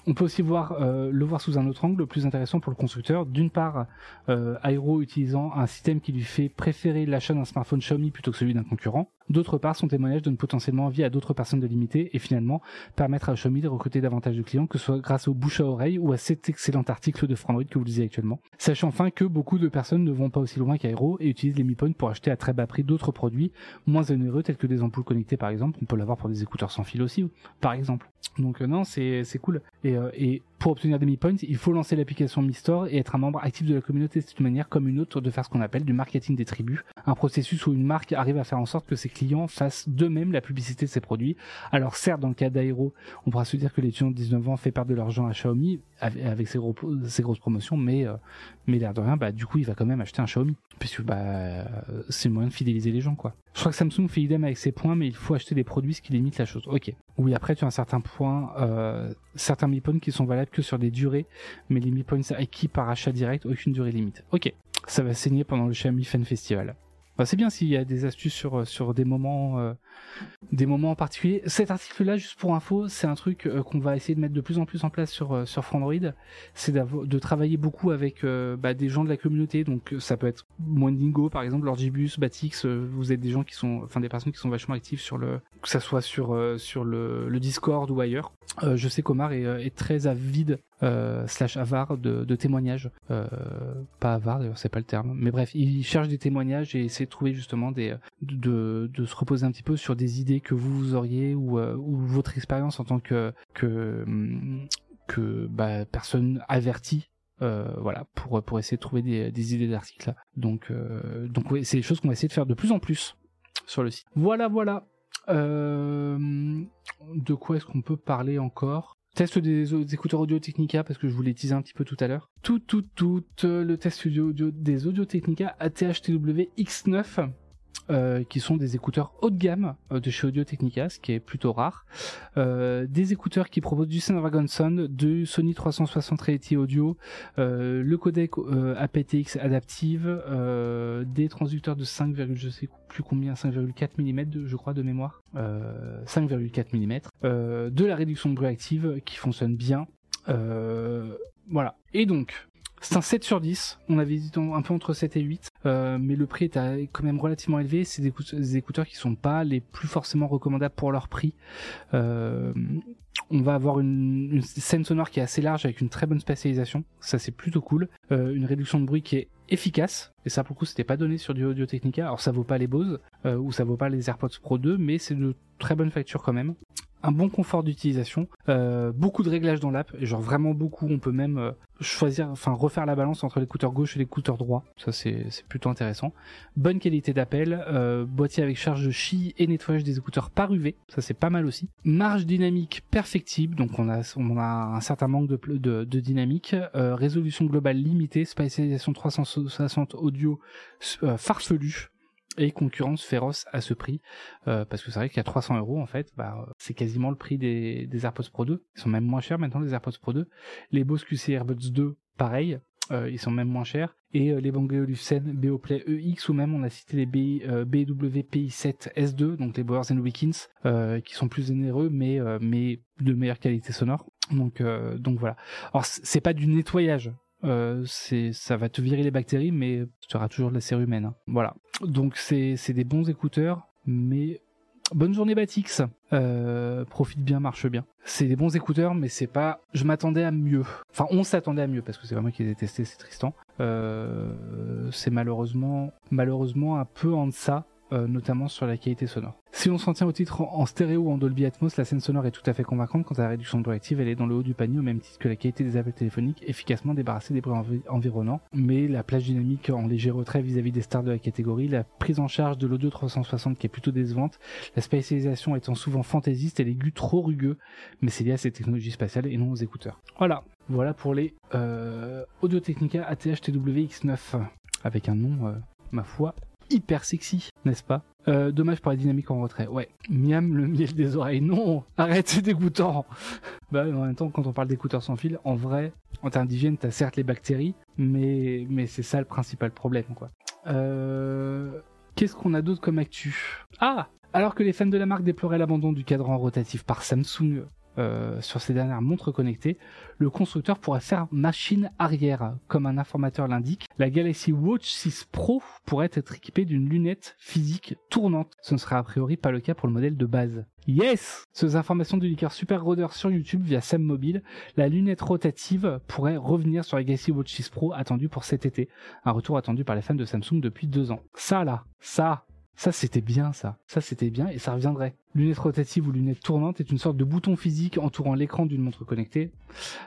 on peut aussi voir euh, le voir sous un autre angle, plus intéressant pour le constructeur. D'une part, euh, utilisant un système qui lui fait préférer l'achat d'un smartphone Xiaomi plutôt que celui d'un concurrent. D'autre part, son témoignage donne potentiellement envie à d'autres personnes de l'imiter et finalement permettre à Xiaomi de recruter davantage de clients, que ce soit grâce au bouche à oreille ou à cet excellent article de Frandroid que vous lisez actuellement. Sachant enfin que beaucoup de personnes ne vont pas aussi loin qu'Aero et utilisent les Mi Points pour acheter à très bas prix d'autres produits moins onéreux tels que des ampoules connectées par exemple. On peut l'avoir pour des écouteurs sans fil aussi, par exemple. Donc euh, non, c'est c'est cool. Et, euh, et pour obtenir des Mi Points, il faut lancer l'application Mi Store et être un membre actif de la communauté. C'est une manière comme une autre de faire ce qu'on appelle du marketing des tribus, un processus où une marque arrive à faire en sorte que ses clients fassent d'eux-mêmes la publicité de ses produits. Alors certes, dans le cas d'Aero, on pourra se dire que l'étudiant de 19 ans fait perdre de l'argent à Xiaomi avec ses, gros, ses grosses promotions, mais euh, mais l'air de rien, bah du coup, il va quand même acheter un Xiaomi puisque bah c'est le moyen de fidéliser les gens quoi. Je crois que Samsung fait idem avec ses points, mais il faut acheter des produits ce qui limite la chose. Ok. Oui, après tu as un certain point, euh, certains Mi Points qui sont valables que sur des durées, mais les Mi Points acquis par achat direct, aucune durée limite. Ok. Ça va saigner pendant le Xiaomi Fan Festival c'est bien s'il y a des astuces sur, euh, sur des moments euh, des moments en particulier. Cet article-là, juste pour info, c'est un truc euh, qu'on va essayer de mettre de plus en plus en place sur sur Frandroid. C'est de travailler beaucoup avec bah, des gens de la communauté. Donc ça peut être Mwendingo par exemple, Lorgibus, Batix. vous êtes des gens qui sont, enfin des personnes qui sont vachement actives sur le, que ça soit sur sur le, Discord ou ailleurs. je sais qu'Omar est très avide euh, slash avare de, témoignages. Euh, pas avare d'ailleurs, c'est pas le terme. Mais bref, il cherche des témoignages et essaie de trouver justement des de, se reposer un petit peu sur des idées que vous, auriez ou, euh, votre expérience en tant que que que bah, personne avertie voilà pour essayer de trouver des, idées d'articles donc donc c'est des choses qu'on va essayer de faire de plus en plus sur le site voilà voilà de quoi est-ce qu'on peut parler encore? Test des, écouteurs Audio Technica parce que je voulais teaser un petit peu tout à l'heure. Tout, tout, tout, le test audio, des Audio Technica ATH-TW X9 euh, qui sont des écouteurs haut de gamme euh, de chez Audio Technica, ce qui est plutôt rare. Euh, des écouteurs qui proposent du Snapdragon Sun, du Sony 360 Reality Audio, le codec aptX adaptive, des transducteurs de 5, je sais plus combien, 5,4 mm je crois de mémoire, 5,4 mm, de la réduction de bruit active qui fonctionne bien. voilà. Et donc, c'est un 7 sur 10. On avait dit un peu entre 7 et 8. Euh, mais le prix est quand même relativement élevé. C'est des, écouteurs qui sont pas les plus forcément recommandables pour leur prix. Euh, on va avoir une, scène sonore qui est assez large avec une très bonne spatialisation. Ça c'est plutôt cool. Euh, une réduction de bruit qui est efficace. Et ça pour le coup c'était pas donné sur du Audio Technica. Alors ça vaut pas les Bose ou ça vaut pas les AirPods Pro 2, mais c'est de très bonne facture quand même un bon confort d'utilisation, euh, beaucoup de réglages dans l'app, genre vraiment beaucoup. On peut même euh, choisir, enfin refaire la balance entre l'écouteur gauche et l'écouteur droit. Ça c'est plutôt intéressant. Bonne qualité d'appel, euh, boîtier avec charge de chi et nettoyage des écouteurs par UV. Ça c'est pas mal aussi. Marge dynamique perfectible, donc on a on a un certain manque de de, de dynamique. résolution globale limitée, spatialisation 360 audio farfelu et concurrence féroce à ce prix. Euh, parce que c'est vrai a 300 euros en fait bah, c'est quasiment le prix des, AirPods Pro 2 ils sont même moins chers maintenant les AirPods Pro 2 les Bose QC AirBuds 2 pareil euh, ils sont même moins chers. Et euh, les Banggood Olufsen Beoplay EX ou même on a cité les B, euh, BWPI7 S2 donc les Bowers and Wilkins euh, qui sont plus généreux mais mais de meilleure qualité sonore. Donc donc voilà. Alors c'est pas du nettoyage euh, ça va te virer les bactéries, mais tu auras toujours de la cérumène. humaine. Hein. Voilà. Donc c'est des bons écouteurs, mais bonne journée Batix. Euh, profite bien, marche bien. C'est des bons écouteurs, mais c'est pas. Je m'attendais à mieux. Enfin, on s'attendait à mieux parce que c'est pas moi qui les ai testés, c'est Tristan. Euh, c'est malheureusement, malheureusement un peu en deçà euh, notamment sur la qualité sonore. Si on s'en tient au titre en, stéréo ou en Dolby Atmos, la scène sonore est tout à fait convaincante. Quant à la réduction de active, elle est dans le haut du panier au même titre que la qualité des appels téléphoniques, efficacement débarrassée des bruits environnants. Mais la plage dynamique en léger retrait vis-à-vis des stars de la catégorie, la prise en charge de l'audio 360 qui est plutôt décevante, la spatialisation étant souvent fantaisiste et l'aigu trop rugueux, mais c'est lié à ces technologies spatiales et non aux écouteurs. Voilà, voilà pour les euh, Audio Technica ATH TW X9 avec un nom, euh, ma foi, hyper sexy, n'est-ce pas? Euh, Dommage pour la dynamique en retrait. Ouais, miam le miel des oreilles. Non, arrête, c'est dégoûtant. *laughs* bah en même temps, quand on parle d'écouteurs sans fil, en vrai, en termes d'hygiène, t'as certes les bactéries, mais mais c'est ça le principal problème, quoi. Euh... Qu'est-ce qu'on a d'autre comme actu? Ah alors que les fans de la marque déploraient l'abandon du cadran rotatif par Samsung euh, sur ces dernières montres connectées, le constructeur pourrait faire machine arrière. Comme un informateur l'indique, la Galaxy Watch 6 Pro pourrait être équipée d'une lunette physique tournante. Ce ne sera a priori pas le cas pour le modèle de base. Yes Ces informations du leaker Super Roder sur YouTube via Sam Mobile, la lunette rotative pourrait revenir sur la Galaxy Watch 6 Pro attendue pour cet été. Un retour attendu par les fans de Samsung depuis deux ans. Ça là, ça, ça c'était bien ça. Ça c'était bien et ça reviendrait. Lunette rotative ou lunette tournante est une sorte de bouton physique entourant l'écran d'une montre connectée.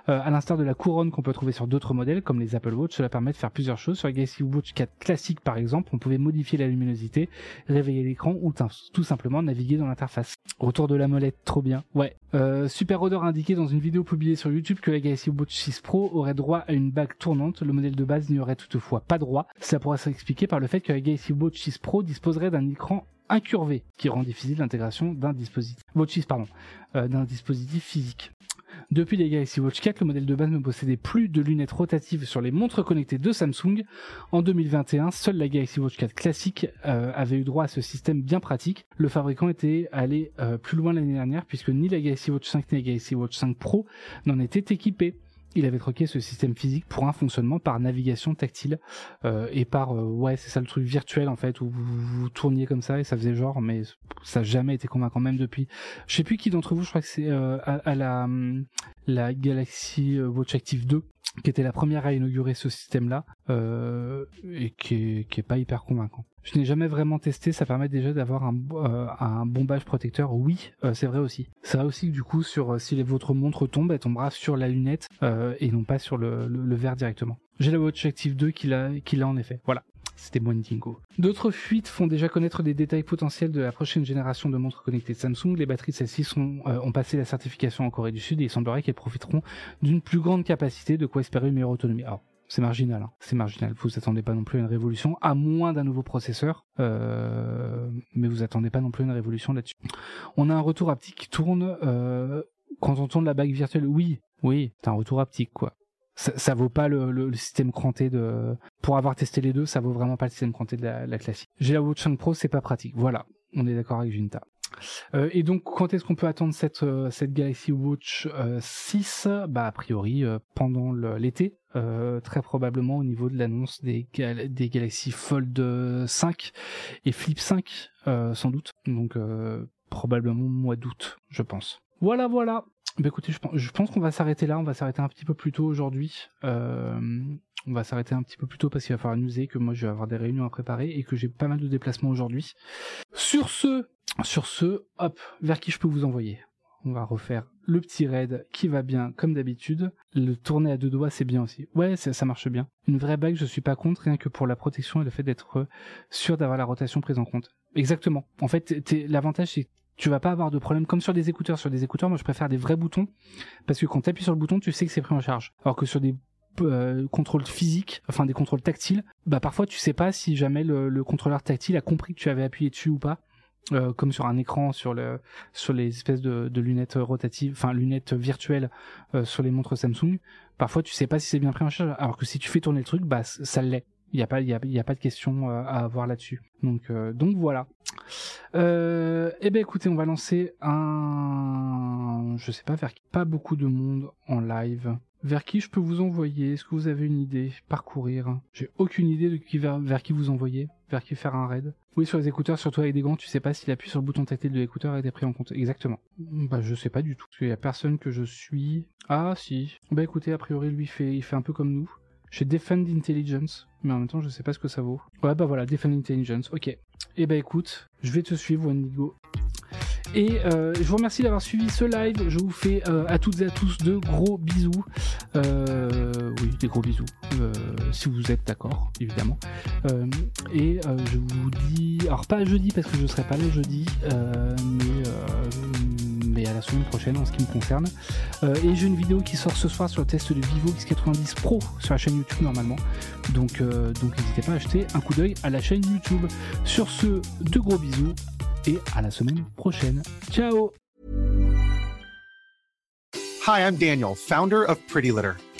Euh, à l'instar de la couronne qu'on peut trouver sur d'autres modèles comme les Apple Watch, cela permet de faire plusieurs choses. Sur la Galaxy Watch 4 classique par exemple, on pouvait modifier la luminosité, réveiller l'écran ou tout simplement naviguer dans l'interface. Retour de la molette, trop bien. Ouais. Euh, Super a indiqué dans une vidéo publiée sur YouTube que la Galaxy Watch 6 Pro aurait droit à une bague tournante. Le modèle de base n'y aurait toutefois pas droit. Cela pourrait s'expliquer par le fait que la Galaxy Watch 6 Pro disposerait d'un écran incurvé qui rend difficile l'intégration d'un dispositif, euh, d'un dispositif physique. Depuis les Galaxy Watch 4, le modèle de base ne possédait plus de lunettes rotatives sur les montres connectées de Samsung. En 2021, seule la Galaxy Watch 4 classique euh, avait eu droit à ce système bien pratique. Le fabricant était allé euh, plus loin l'année dernière puisque ni la Galaxy Watch 5 ni la Galaxy Watch 5 Pro n'en étaient équipés il avait troqué ce système physique pour un fonctionnement par navigation tactile euh, et par euh, ouais c'est ça le truc virtuel en fait où vous, tourniez comme ça et ça faisait genre mais ça n'a jamais été convaincant même depuis. Je sais plus qui d'entre vous je crois que c'est euh, à, la la Galaxy Watch Active 2 qui était la première à inaugurer ce système-là euh, et qui est, pas hyper convaincant. Je n'ai jamais vraiment testé, ça permet déjà d'avoir un, euh, un bombage protecteur. Oui, euh, c'est vrai aussi. C'est vrai aussi du coup, sur si votre montre tombe, elle tombera sur la lunette et non pas sur le, le, verre directement. J'ai la Watch Active 2 qui l'a, qui l'a en effet. Voilà. C'était Dingo. D'autres fuites font déjà connaître des détails potentiels de la prochaine génération de montres connectées de Samsung. Les batteries de celles-ci euh, ont passé la certification en Corée du Sud et il semblerait qu'elles profiteront d'une plus grande capacité, de quoi espérer une meilleure autonomie. Alors, c'est marginal, hein. c'est marginal. Vous attendez pas non plus à une révolution, à moins d'un nouveau processeur, euh, mais vous attendez pas non plus à une révolution là-dessus. On a un retour haptique qui tourne euh, quand on tourne la bague virtuelle. Oui, oui, c'est un retour haptique quoi ça, vaut pas le, système cranté de. Pour avoir testé les deux, ça vaut vraiment pas le système cranté de la, classique. J'ai la Watch 5 Pro, c'est pas pratique. Voilà, on est d'accord avec Junta. Euh, et donc, quand est-ce qu'on peut attendre cette, euh, cette Galaxy Watch 6 euh, Bah, a priori, pendant l'été, très probablement au niveau de l'annonce des, des Galaxy Fold 5 et Flip 5, sans doute. Donc, probablement mois d'août, je pense. Voilà, voilà. Bah écoutez, je pense, qu'on va s'arrêter là, on va s'arrêter un petit peu plus tôt aujourd'hui. Euh, on va s'arrêter un petit peu plus tôt parce qu'il va falloir user, que moi je vais avoir des réunions à préparer et que j'ai pas mal de déplacements aujourd'hui. Sur ce, sur ce, hop, vers qui je peux vous envoyer? On va refaire le petit raid qui va bien comme d'habitude. Le tourner à deux doigts, c'est bien aussi. Ouais, ça marche bien. Une vraie bague, je suis pas contre, rien que pour la protection et le fait d'être sûr d'avoir la rotation prise en compte. Exactement. En fait, l'avantage c'est tu vas pas avoir de problème comme sur des écouteurs. Sur des écouteurs, moi je préfère des vrais boutons parce que quand tu appuies sur le bouton, tu sais que c'est pris en charge. Alors que sur des euh, contrôles physiques, enfin des contrôles tactiles, bah parfois tu sais pas si jamais le, contrôleur tactile a compris que tu avais appuyé dessus ou pas. Euh, comme sur un écran, sur le, sur les espèces de, lunettes rotatives, enfin lunettes virtuelles euh, sur les montres Samsung. Parfois, tu sais pas si c'est bien pris en charge. Alors que si tu fais tourner le truc, bah ça l'est. Il n'y a pas, y a, y a, pas de question à avoir là-dessus. Donc, donc voilà. Euh, eh ben écoutez, on va lancer un, je sais pas, vers qui pas beaucoup de monde en live. Vers qui je peux vous envoyer? Est-ce que vous avez une idée? Parcourir J'ai aucune idée de qui vers, vers qui vous envoyer, vers qui faire un raid. Oui, sur les écouteurs, surtout avec des gants, tu sais pas s'il appuie sur le bouton tactile de l'écouteur a été pris en compte. Exactement. Bah, je sais pas du tout. Parce qu'il y a personne que je suis. Ah, si. Bah, écoutez, a priori, lui, fait, il fait un peu comme nous. J'ai Defend Intelligence, mais en même temps, je sais pas ce que ça vaut. Ouais, bah voilà, Defend Intelligence, ok. Eh bah écoute, je vais te suivre, Wendigo. Et euh, je vous remercie d'avoir suivi ce live. Je vous fais euh, à toutes et à tous de gros bisous. Euh, oui, des gros bisous. si vous êtes d'accord, évidemment. et je vous dis, alors pas jeudi parce que je serai pas là jeudi, mais mais à la semaine prochaine en ce qui me concerne. Euh, et j'ai une vidéo qui sort ce soir sur le test de Vivo X90 Pro sur la chaîne YouTube normalement. Donc euh, donc n'hésitez pas à acheter un coup d'œil à la chaîne YouTube. Sur ce, de gros bisous et à la semaine prochaine. Ciao
Hi, I'm Daniel, founder of Pretty Litter.